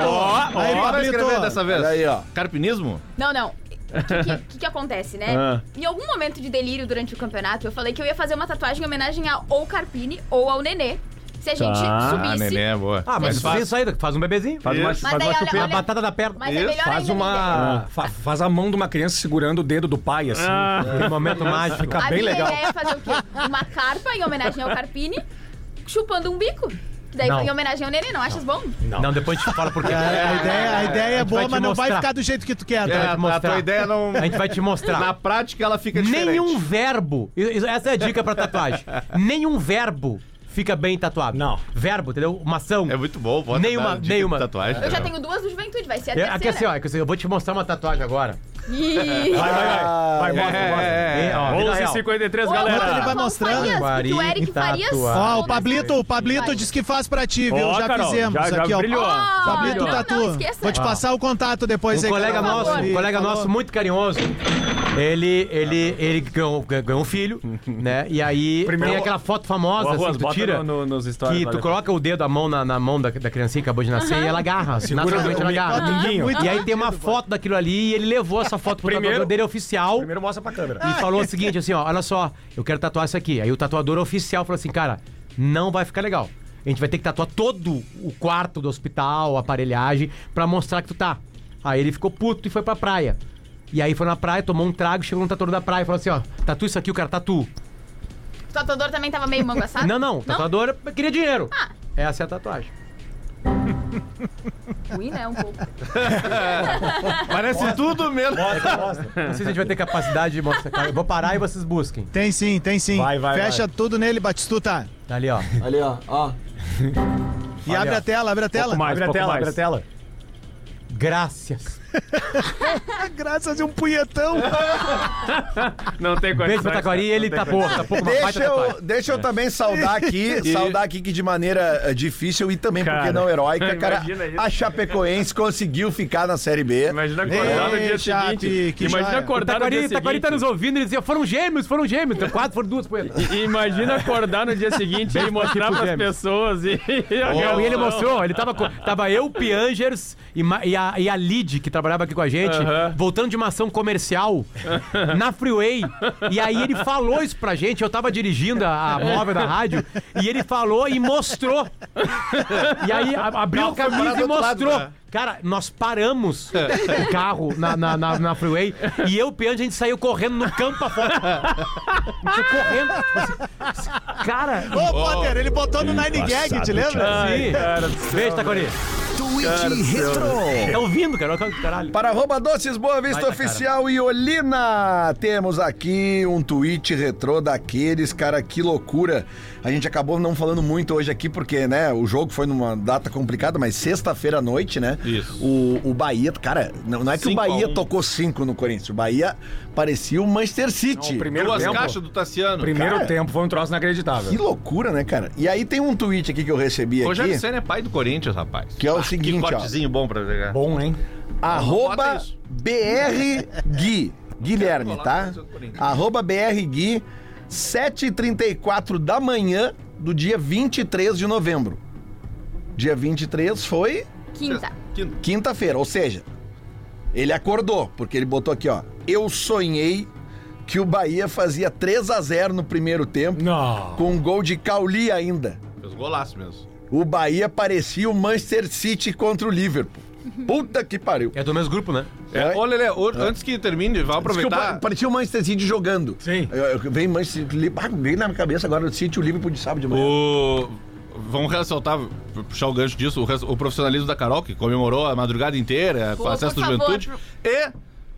Speaker 7: Ó, aí,
Speaker 3: Ó, vai escrever dessa vez.
Speaker 1: Olha aí, ó.
Speaker 3: Carpinismo?
Speaker 12: Não, não. O que, que- que que acontece, né?
Speaker 6: Ah.
Speaker 12: Em algum momento de delírio durante o campeonato, eu falei que eu ia fazer uma tatuagem em homenagem ao ou Carpini ou ao Nenê. Se a gente
Speaker 6: Tá.
Speaker 3: Ah,
Speaker 12: subisse.
Speaker 3: neném é boa.
Speaker 2: Ah, mas faz isso aí, faz um bebezinho.
Speaker 6: Faz uma,
Speaker 3: Isso.
Speaker 6: faz
Speaker 12: Mas
Speaker 6: uma
Speaker 12: daí, olha-
Speaker 6: chupeta.
Speaker 2: A
Speaker 12: olha-
Speaker 2: batata da perna.
Speaker 12: Mas é melhor
Speaker 9: faz
Speaker 12: ainda,
Speaker 9: uma. fa- faz a mão de uma criança segurando o dedo do pai, assim.
Speaker 6: Ah.
Speaker 2: Aquele momento mágico.
Speaker 9: Fica
Speaker 12: A
Speaker 9: bem
Speaker 12: minha
Speaker 9: legal.
Speaker 12: ideia é fazer o quê? Uma carpa em homenagem ao Carpini, chupando um bico. Daí
Speaker 2: Não.
Speaker 12: em homenagem ao Nenê, não achas bom?
Speaker 2: Não, depois a gente fala porque.
Speaker 7: A, a ideia, a ideia é
Speaker 2: vai
Speaker 7: boa,
Speaker 2: te
Speaker 7: mas não vai
Speaker 2: mostrar.
Speaker 7: ficar do jeito que tu quer.
Speaker 3: É,
Speaker 7: Tá?
Speaker 3: a,
Speaker 2: mostrar.
Speaker 3: tua ideia não.
Speaker 2: A gente vai te mostrar.
Speaker 3: Na prática ela fica diferente.
Speaker 2: Nenhum verbo. Essa é a dica pra tatuagem. Nenhum verbo fica bem tatuado.
Speaker 4: Não.
Speaker 2: Verbo, entendeu? Uma ação.
Speaker 3: É muito bom,
Speaker 2: Nenhuma- nenhuma.
Speaker 3: tatuagem.
Speaker 12: Eu já
Speaker 3: né?
Speaker 12: tenho duas do Juventude, vai ser a
Speaker 2: É,
Speaker 12: terceira.
Speaker 2: aqui assim, ó, é assim, eu vou te mostrar uma tatuagem agora.
Speaker 12: Ih.
Speaker 4: Vai, vai, vai. Vai, mostra, mostra.
Speaker 2: É, ó, vida real.
Speaker 6: 11h53,
Speaker 12: Ô,
Speaker 6: galera.
Speaker 7: ele vai mostrando.
Speaker 12: Farias, o Eric Farias...
Speaker 7: Ó, o Pablito, o Pablito disse que faz pra ti, viu? Já fizemos. aqui, ó.
Speaker 6: brilhou.
Speaker 12: Ah,
Speaker 7: Pablito Tatu. Vou te passar o contato depois
Speaker 2: Um
Speaker 7: aí.
Speaker 2: colega nosso, um colega nosso muito carinhoso. Ele, ele, ele ganhou, ganhou um filho, né? E aí
Speaker 4: Primeiro-
Speaker 2: tem aquela foto famosa
Speaker 6: Ô,
Speaker 2: assim, tu
Speaker 6: bota
Speaker 2: tira.
Speaker 6: no- no- nos stories
Speaker 2: que tu coloca o dedo, a mão na, na mão da, da criancinha que acabou de nascer e ela agarra. Naturalmente
Speaker 4: o
Speaker 2: ela
Speaker 4: mi-
Speaker 2: agarra.
Speaker 4: minguinho.
Speaker 2: E aí tem uma foto daquilo ali e ele levou essa foto pro
Speaker 4: Primeiro-
Speaker 2: tatuador dele oficial.
Speaker 4: Primeiro mostra pra câmera.
Speaker 2: E falou o seguinte, assim, ó, olha só, eu quero tatuar isso aqui. Aí o tatuador oficial falou assim, cara, não vai ficar legal. A gente vai ter que tatuar todo o quarto do hospital, a aparelhagem, pra mostrar que tu tá. Aí ele ficou puto e foi pra praia. E aí foi na praia, tomou um trago, chegou no tatuador da praia e falou assim, ó, tatua isso aqui, o cara tatu.
Speaker 12: O tatuador também tava meio mango assado?
Speaker 2: Não, não, o tatuador queria dinheiro.
Speaker 12: Ah.
Speaker 2: Essa é a tatuagem.
Speaker 12: Ruim, né? Um pouco.
Speaker 3: Parece tudo mesmo.
Speaker 2: Não sei se a gente vai ter capacidade de mostrar. cara. Eu vou parar e vocês busquem.
Speaker 7: Tem sim, tem sim.
Speaker 4: Vai, vai,
Speaker 7: Fecha tudo nele, Batistuta.
Speaker 2: Tá ali, ó.
Speaker 13: Ali, ó. ó.
Speaker 7: E abre a tela, abre a tela.
Speaker 6: Mais,
Speaker 4: Abre a
Speaker 6: pouco
Speaker 4: tela,
Speaker 6: mais.
Speaker 4: abre a tela.
Speaker 2: Graças.
Speaker 7: Graças a um punhetão.
Speaker 6: Não tem coisa.
Speaker 2: Beijo pra Taquari ele tapou. Tapou com uma baita
Speaker 1: Deixa eu, deixa eu também saudar aqui, saudar aqui que de maneira eh, difícil e também, porque
Speaker 6: Cara,
Speaker 1: não heróica, cara, a Chapecoense conseguiu ficar na Série B.
Speaker 6: Imagina acordar no dia
Speaker 7: Chape,
Speaker 6: seguinte.
Speaker 7: que
Speaker 6: Imagina acordar no
Speaker 2: Taquari,
Speaker 6: dia
Speaker 2: Taquari
Speaker 6: seguinte.
Speaker 2: tá nos ouvindo e dizia, foram gêmeos, foram gêmeos. Então, quatro, foram duas punhetas.
Speaker 6: E- Imagina acordar no dia seguinte e mostrar
Speaker 2: tipo
Speaker 6: pras pessoas e.
Speaker 2: E ele mostrou, ele tava, com- tava eu, o Piangers e, e a, e a Lid, que trabalhava aqui com a gente, voltando de uma ação comercial na Freeway. E aí ele falou isso pra gente, eu tava dirigindo a, a móvel da rádio, e ele falou e mostrou. E aí a- abriu
Speaker 1: Não,
Speaker 2: a camisa e
Speaker 1: outro lado,
Speaker 2: mostrou.
Speaker 1: né?
Speaker 2: Cara, nós paramos o carro na, na, na, na Freeway e eu e o Piangers, a gente saiu correndo no campo afora. A gente saiu correndo. tipo assim, Cara,
Speaker 7: Ô, Potter, ele botou no Nine Gag, te lembra?
Speaker 2: sim. Beijo, Taquari.
Speaker 10: Twitch Retro.
Speaker 2: Tá ouvindo, cara? Caralho.
Speaker 1: Para arroba Doces Boa Vista
Speaker 2: cara.
Speaker 1: Oficial e Olina, temos aqui um tweet retrô daqueles, cara, que loucura. A gente acabou não falando muito hoje aqui, porque, né, o jogo foi numa data complicada, mas sexta-feira à noite, né?
Speaker 3: Isso.
Speaker 1: O, o Bahia, cara, não, não é que o
Speaker 3: Cinco a
Speaker 1: Bahia
Speaker 3: um.
Speaker 1: tocou cinco no Corinthians, o Bahia parecia o Manchester City.
Speaker 4: Não, o primeiro
Speaker 3: Duas
Speaker 4: tempo,
Speaker 3: caixas do Tassiano.
Speaker 4: primeiro
Speaker 1: Cara.
Speaker 4: tempo foi um troço inacreditável.
Speaker 1: Que loucura, né, cara? E aí tem um tweet aqui que eu recebi
Speaker 3: O
Speaker 1: aqui,
Speaker 3: Rogério Senna é pai do Corinthians, rapaz.
Speaker 1: que é o
Speaker 3: Ah,
Speaker 1: seguinte,
Speaker 3: Que
Speaker 1: ó.
Speaker 3: cortezinho bom pra pegar.
Speaker 4: Bom, hein?
Speaker 1: Arroba
Speaker 3: isso.
Speaker 1: BR Gui. Guilherme, tá?
Speaker 3: o.
Speaker 1: Arroba BR Gui, 7h34 da manhã do dia 23 de novembro. Dia 23 foi
Speaker 12: Quinta.
Speaker 3: Quinta.
Speaker 1: quinta-feira, ou seja, ele acordou, porque ele botou aqui, ó. Eu sonhei que o Bahia fazia 3 a 0 no primeiro tempo,
Speaker 4: Não.
Speaker 1: com um gol de Cauli ainda.
Speaker 3: Fez golaço mesmo.
Speaker 1: O Bahia parecia o Manchester City contra o Liverpool. Puta que pariu.
Speaker 2: É do mesmo grupo, né?
Speaker 1: É.
Speaker 3: Ô, Lelê, ô, antes que termine, vai
Speaker 1: o
Speaker 3: aproveitar.
Speaker 1: Pa- Parecia o Manchester City jogando.
Speaker 4: Sim.
Speaker 1: Eu, eu, vem Manchester City, ah, veio na minha cabeça agora o City e o Liverpool de sábado de manhã.
Speaker 3: O... Vamos ressaltar, puxar o gancho disso, o, res- o profissionalismo da Carol, que comemorou a madrugada inteira,
Speaker 12: Pô,
Speaker 3: com acesso da
Speaker 12: favor,
Speaker 3: juventude. E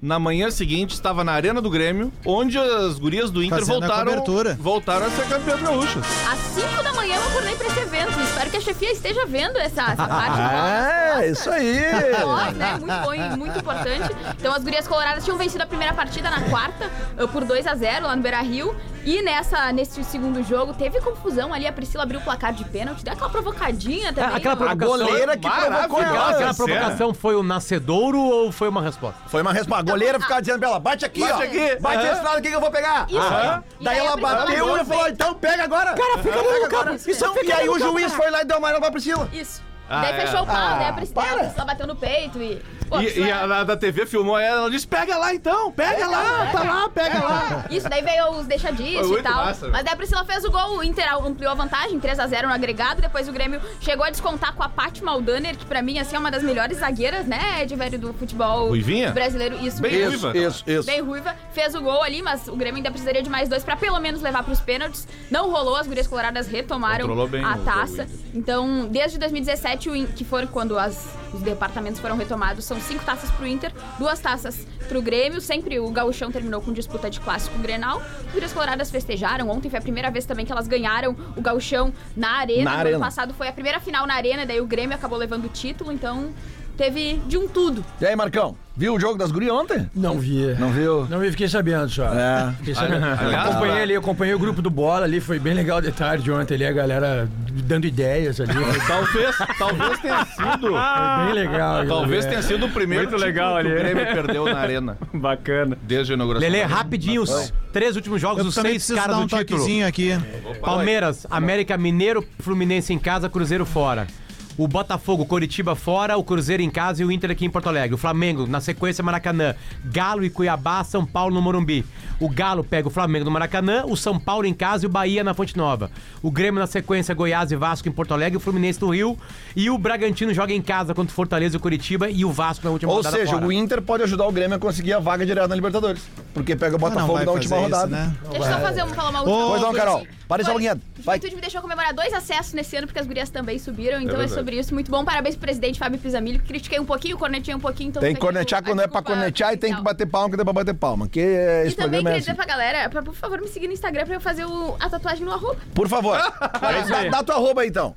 Speaker 3: na manhã seguinte estava na Arena do Grêmio, onde as gurias do Inter
Speaker 7: Fazendo a
Speaker 3: voltaram,
Speaker 7: cobertura.
Speaker 3: voltaram a ser campeãs gaúchas.
Speaker 12: Às 5 da manhã eu acordei pra esse evento. Espero que a chefia esteja vendo essa, essa parte.
Speaker 1: Ah, isso aí.
Speaker 12: Nós, né? Muito bom e muito importante. Então as gurias coloradas tinham vencido a primeira partida na quarta eh, por 2 a 0 lá no Beira Rio. E nessa, nesse segundo jogo teve confusão ali. A Priscila abriu o placar de pênalti, deu aquela provocadinha também.
Speaker 2: aquela
Speaker 12: ó.
Speaker 2: provocação.
Speaker 1: goleira que provocou
Speaker 2: Aquela,
Speaker 1: ela.
Speaker 2: aquela provocação foi o nascedouro ou foi uma resposta?
Speaker 1: Foi uma resposta. A goleira ficava dizendo pra ela, bate aqui,
Speaker 3: Bate
Speaker 1: ó.
Speaker 3: aqui.
Speaker 1: Bate esse lado aqui que eu vou pegar.
Speaker 12: Isso.
Speaker 1: Aham.
Speaker 12: E
Speaker 1: Daí
Speaker 12: daí
Speaker 1: ela bateu e falou, então pega agora. Cara,
Speaker 12: fica no campo.
Speaker 1: Isso,
Speaker 12: Isso,
Speaker 1: e
Speaker 12: fica
Speaker 1: aí
Speaker 12: ali
Speaker 1: o juiz foi lá e deu amarelo pra Priscila.
Speaker 12: Isso.
Speaker 3: Ah,
Speaker 12: daí
Speaker 3: é.
Speaker 12: fechou o pau,
Speaker 1: Ah,
Speaker 12: daí a Priscila,
Speaker 1: para.
Speaker 12: a Priscila bateu no peito e. Pô,
Speaker 3: E,
Speaker 12: Priscila-
Speaker 3: e a da- da TV filmou ela, ela disse: pega lá então, pega lá, tá lá, pega lá.
Speaker 12: Isso, daí veio os deixa
Speaker 3: Foi
Speaker 12: disso e
Speaker 3: muito
Speaker 12: tal.
Speaker 3: massa,
Speaker 12: mas daí a Priscila fez o gol, o Inter ampliou a vantagem, 3x0 no agregado. Depois o Grêmio chegou a descontar com a Paty Maldaner, que pra mim assim, é uma das melhores zagueiras, né, de velho do futebol
Speaker 3: Ruivinha?
Speaker 12: brasileiro. Isso
Speaker 3: Bem
Speaker 12: mesmo.
Speaker 3: ruiva.
Speaker 1: Isso, isso.
Speaker 12: Bem ruiva, fez o gol ali, mas o Grêmio ainda precisaria de mais dois pra pelo menos levar pros pênaltis. Não rolou, as gurias coloradas retomaram
Speaker 3: Controlou bem
Speaker 12: a
Speaker 3: o
Speaker 12: taça. Então, desde 2017 2017, o In- que foram quando as- os departamentos foram retomados, são cinco taças pro Inter, duas taças pro Grêmio. Sempre o gauchão terminou com disputa de clássico Grenal. As Coloradas festejaram. Ontem foi a primeira vez também que elas ganharam o gauchão na arena.
Speaker 1: Na
Speaker 12: no
Speaker 1: arena.
Speaker 12: ano passado foi a primeira final na arena, daí o Grêmio acabou levando o título, então teve de um tudo.
Speaker 1: E aí, Marcão? Viu o jogo das gurias ontem?
Speaker 9: Não vi.
Speaker 1: Não viu?
Speaker 9: Não vi, fiquei sabendo só.
Speaker 1: É.
Speaker 9: Fiquei sabendo.
Speaker 3: Aliás,
Speaker 9: acompanhei ali, acompanhei o grupo do Bola ali, foi bem legal de tarde ontem ali, a galera dando ideias ali. Foi
Speaker 3: Talvez, talvez tenha sido.
Speaker 9: bem legal.
Speaker 3: Talvez
Speaker 9: é.
Speaker 3: tenha sido o primeiro
Speaker 6: Muito legal
Speaker 3: título que
Speaker 6: ali.
Speaker 3: o Grêmio perdeu na arena.
Speaker 6: Bacana.
Speaker 3: Desde a inauguração.
Speaker 2: Lele, rapidinho, os três últimos jogos,
Speaker 7: Eu
Speaker 2: os seis caras
Speaker 7: dar um
Speaker 2: do título.
Speaker 7: aqui.
Speaker 2: Palmeiras, América Mineiro, Fluminense em casa, Cruzeiro fora. O Botafogo, Coritiba fora, o Cruzeiro em casa e o Inter aqui em Porto Alegre. O Flamengo, na sequência, Maracanã. Galo e Cuiabá, São Paulo no Morumbi. O Galo pega o Flamengo no Maracanã, o São Paulo em casa e o Bahia na Fonte Nova. O Grêmio na sequência, Goiás e Vasco em Porto Alegre, o Fluminense no Rio. E o Bragantino joga em casa contra o Fortaleza e o Curitiba e o Vasco na última
Speaker 1: Ou
Speaker 2: rodada
Speaker 1: seja,
Speaker 2: fora.
Speaker 1: o Inter pode ajudar o Grêmio a conseguir a vaga direto na Libertadores. Porque pega o
Speaker 7: Ah,
Speaker 1: Botafogo
Speaker 7: vai
Speaker 1: na última
Speaker 7: isso,
Speaker 1: rodada.
Speaker 7: né?
Speaker 12: Deixa eu só fazer um, falar uma última
Speaker 7: Ô,
Speaker 1: Pois não,
Speaker 12: coisa.
Speaker 1: Carol. Para só um pouquinho. Vai.
Speaker 12: Juventude me deixou comemorar dois acessos nesse ano, porque as gurias também subiram, então é, sobre isso. Muito bom. Parabéns pro presidente Fábio Pisamilho, que critiquei um pouquinho, cornetei um pouquinho. Então
Speaker 1: Tem que cornetear
Speaker 12: a
Speaker 1: quando é pra cornetear e tem que bater palma quando é pra bater palma. Que é-
Speaker 12: E
Speaker 1: esse
Speaker 12: também
Speaker 1: é
Speaker 12: queria
Speaker 1: assim.
Speaker 12: dizer pra galera, pra, por favor, me seguir no Instagram pra eu fazer o- a tatuagem no arroba.
Speaker 1: Por favor. dá, dá tua arroba aí, então.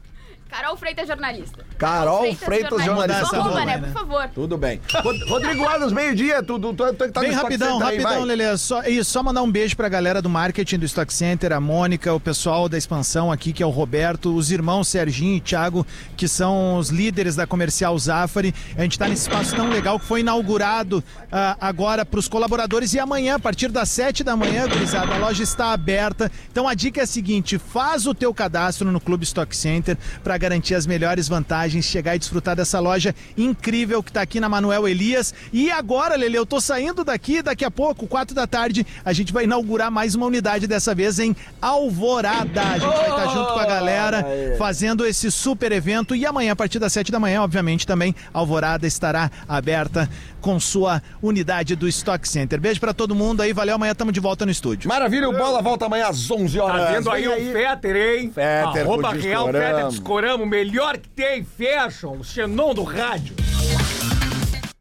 Speaker 12: Carol Freitas, jornalista.
Speaker 1: Carol Freitas, jornalista.
Speaker 12: No arroba, né? Por favor.
Speaker 1: Tudo bem. Rod- Rodrigo Adams, meio-dia. Tu, tu, tu, tu tá
Speaker 7: Bem rapidão,
Speaker 1: aí,
Speaker 7: rapidão,
Speaker 1: vai.
Speaker 7: Lelê. Só, isso, só mandar um beijo pra galera do marketing do Stock Center, a Mônica, o pessoal da expansão aqui, que é o Roberto, os irmãos Serginho e Thiago, que são os líderes da comercial Zafari. A gente tá nesse espaço tão legal que foi inaugurado ah, agora pros colaboradores e amanhã, a partir das 7 da manhã, gurizada, a loja está aberta. Então a dica é a seguinte: faz o teu cadastro no Clube Stock Center para garantir as melhores vantagens, chegar e desfrutar dessa loja incrível que tá aqui na Manuel Elias. E agora, Lele, eu tô saindo daqui, daqui a pouco, 4 da tarde, a gente vai inaugurar mais uma unidade, dessa vez em Alvorada. A gente vai estar junto com a galera fazendo esse super evento. E amanhã, a partir das 7 da manhã, obviamente, também Alvorada estará aberta com sua unidade do Stock Center. Beijo pra todo mundo aí, valeu. Amanhã tamo de volta no estúdio.
Speaker 1: Maravilha, o bola volta amanhã às 11 horas.
Speaker 9: Tá vendo aí
Speaker 1: Vem
Speaker 9: o Fetter, hein?
Speaker 1: Fetter
Speaker 9: Arroba Real. Fetter Discorama, o melhor que tem, fashion, o xenon do rádio.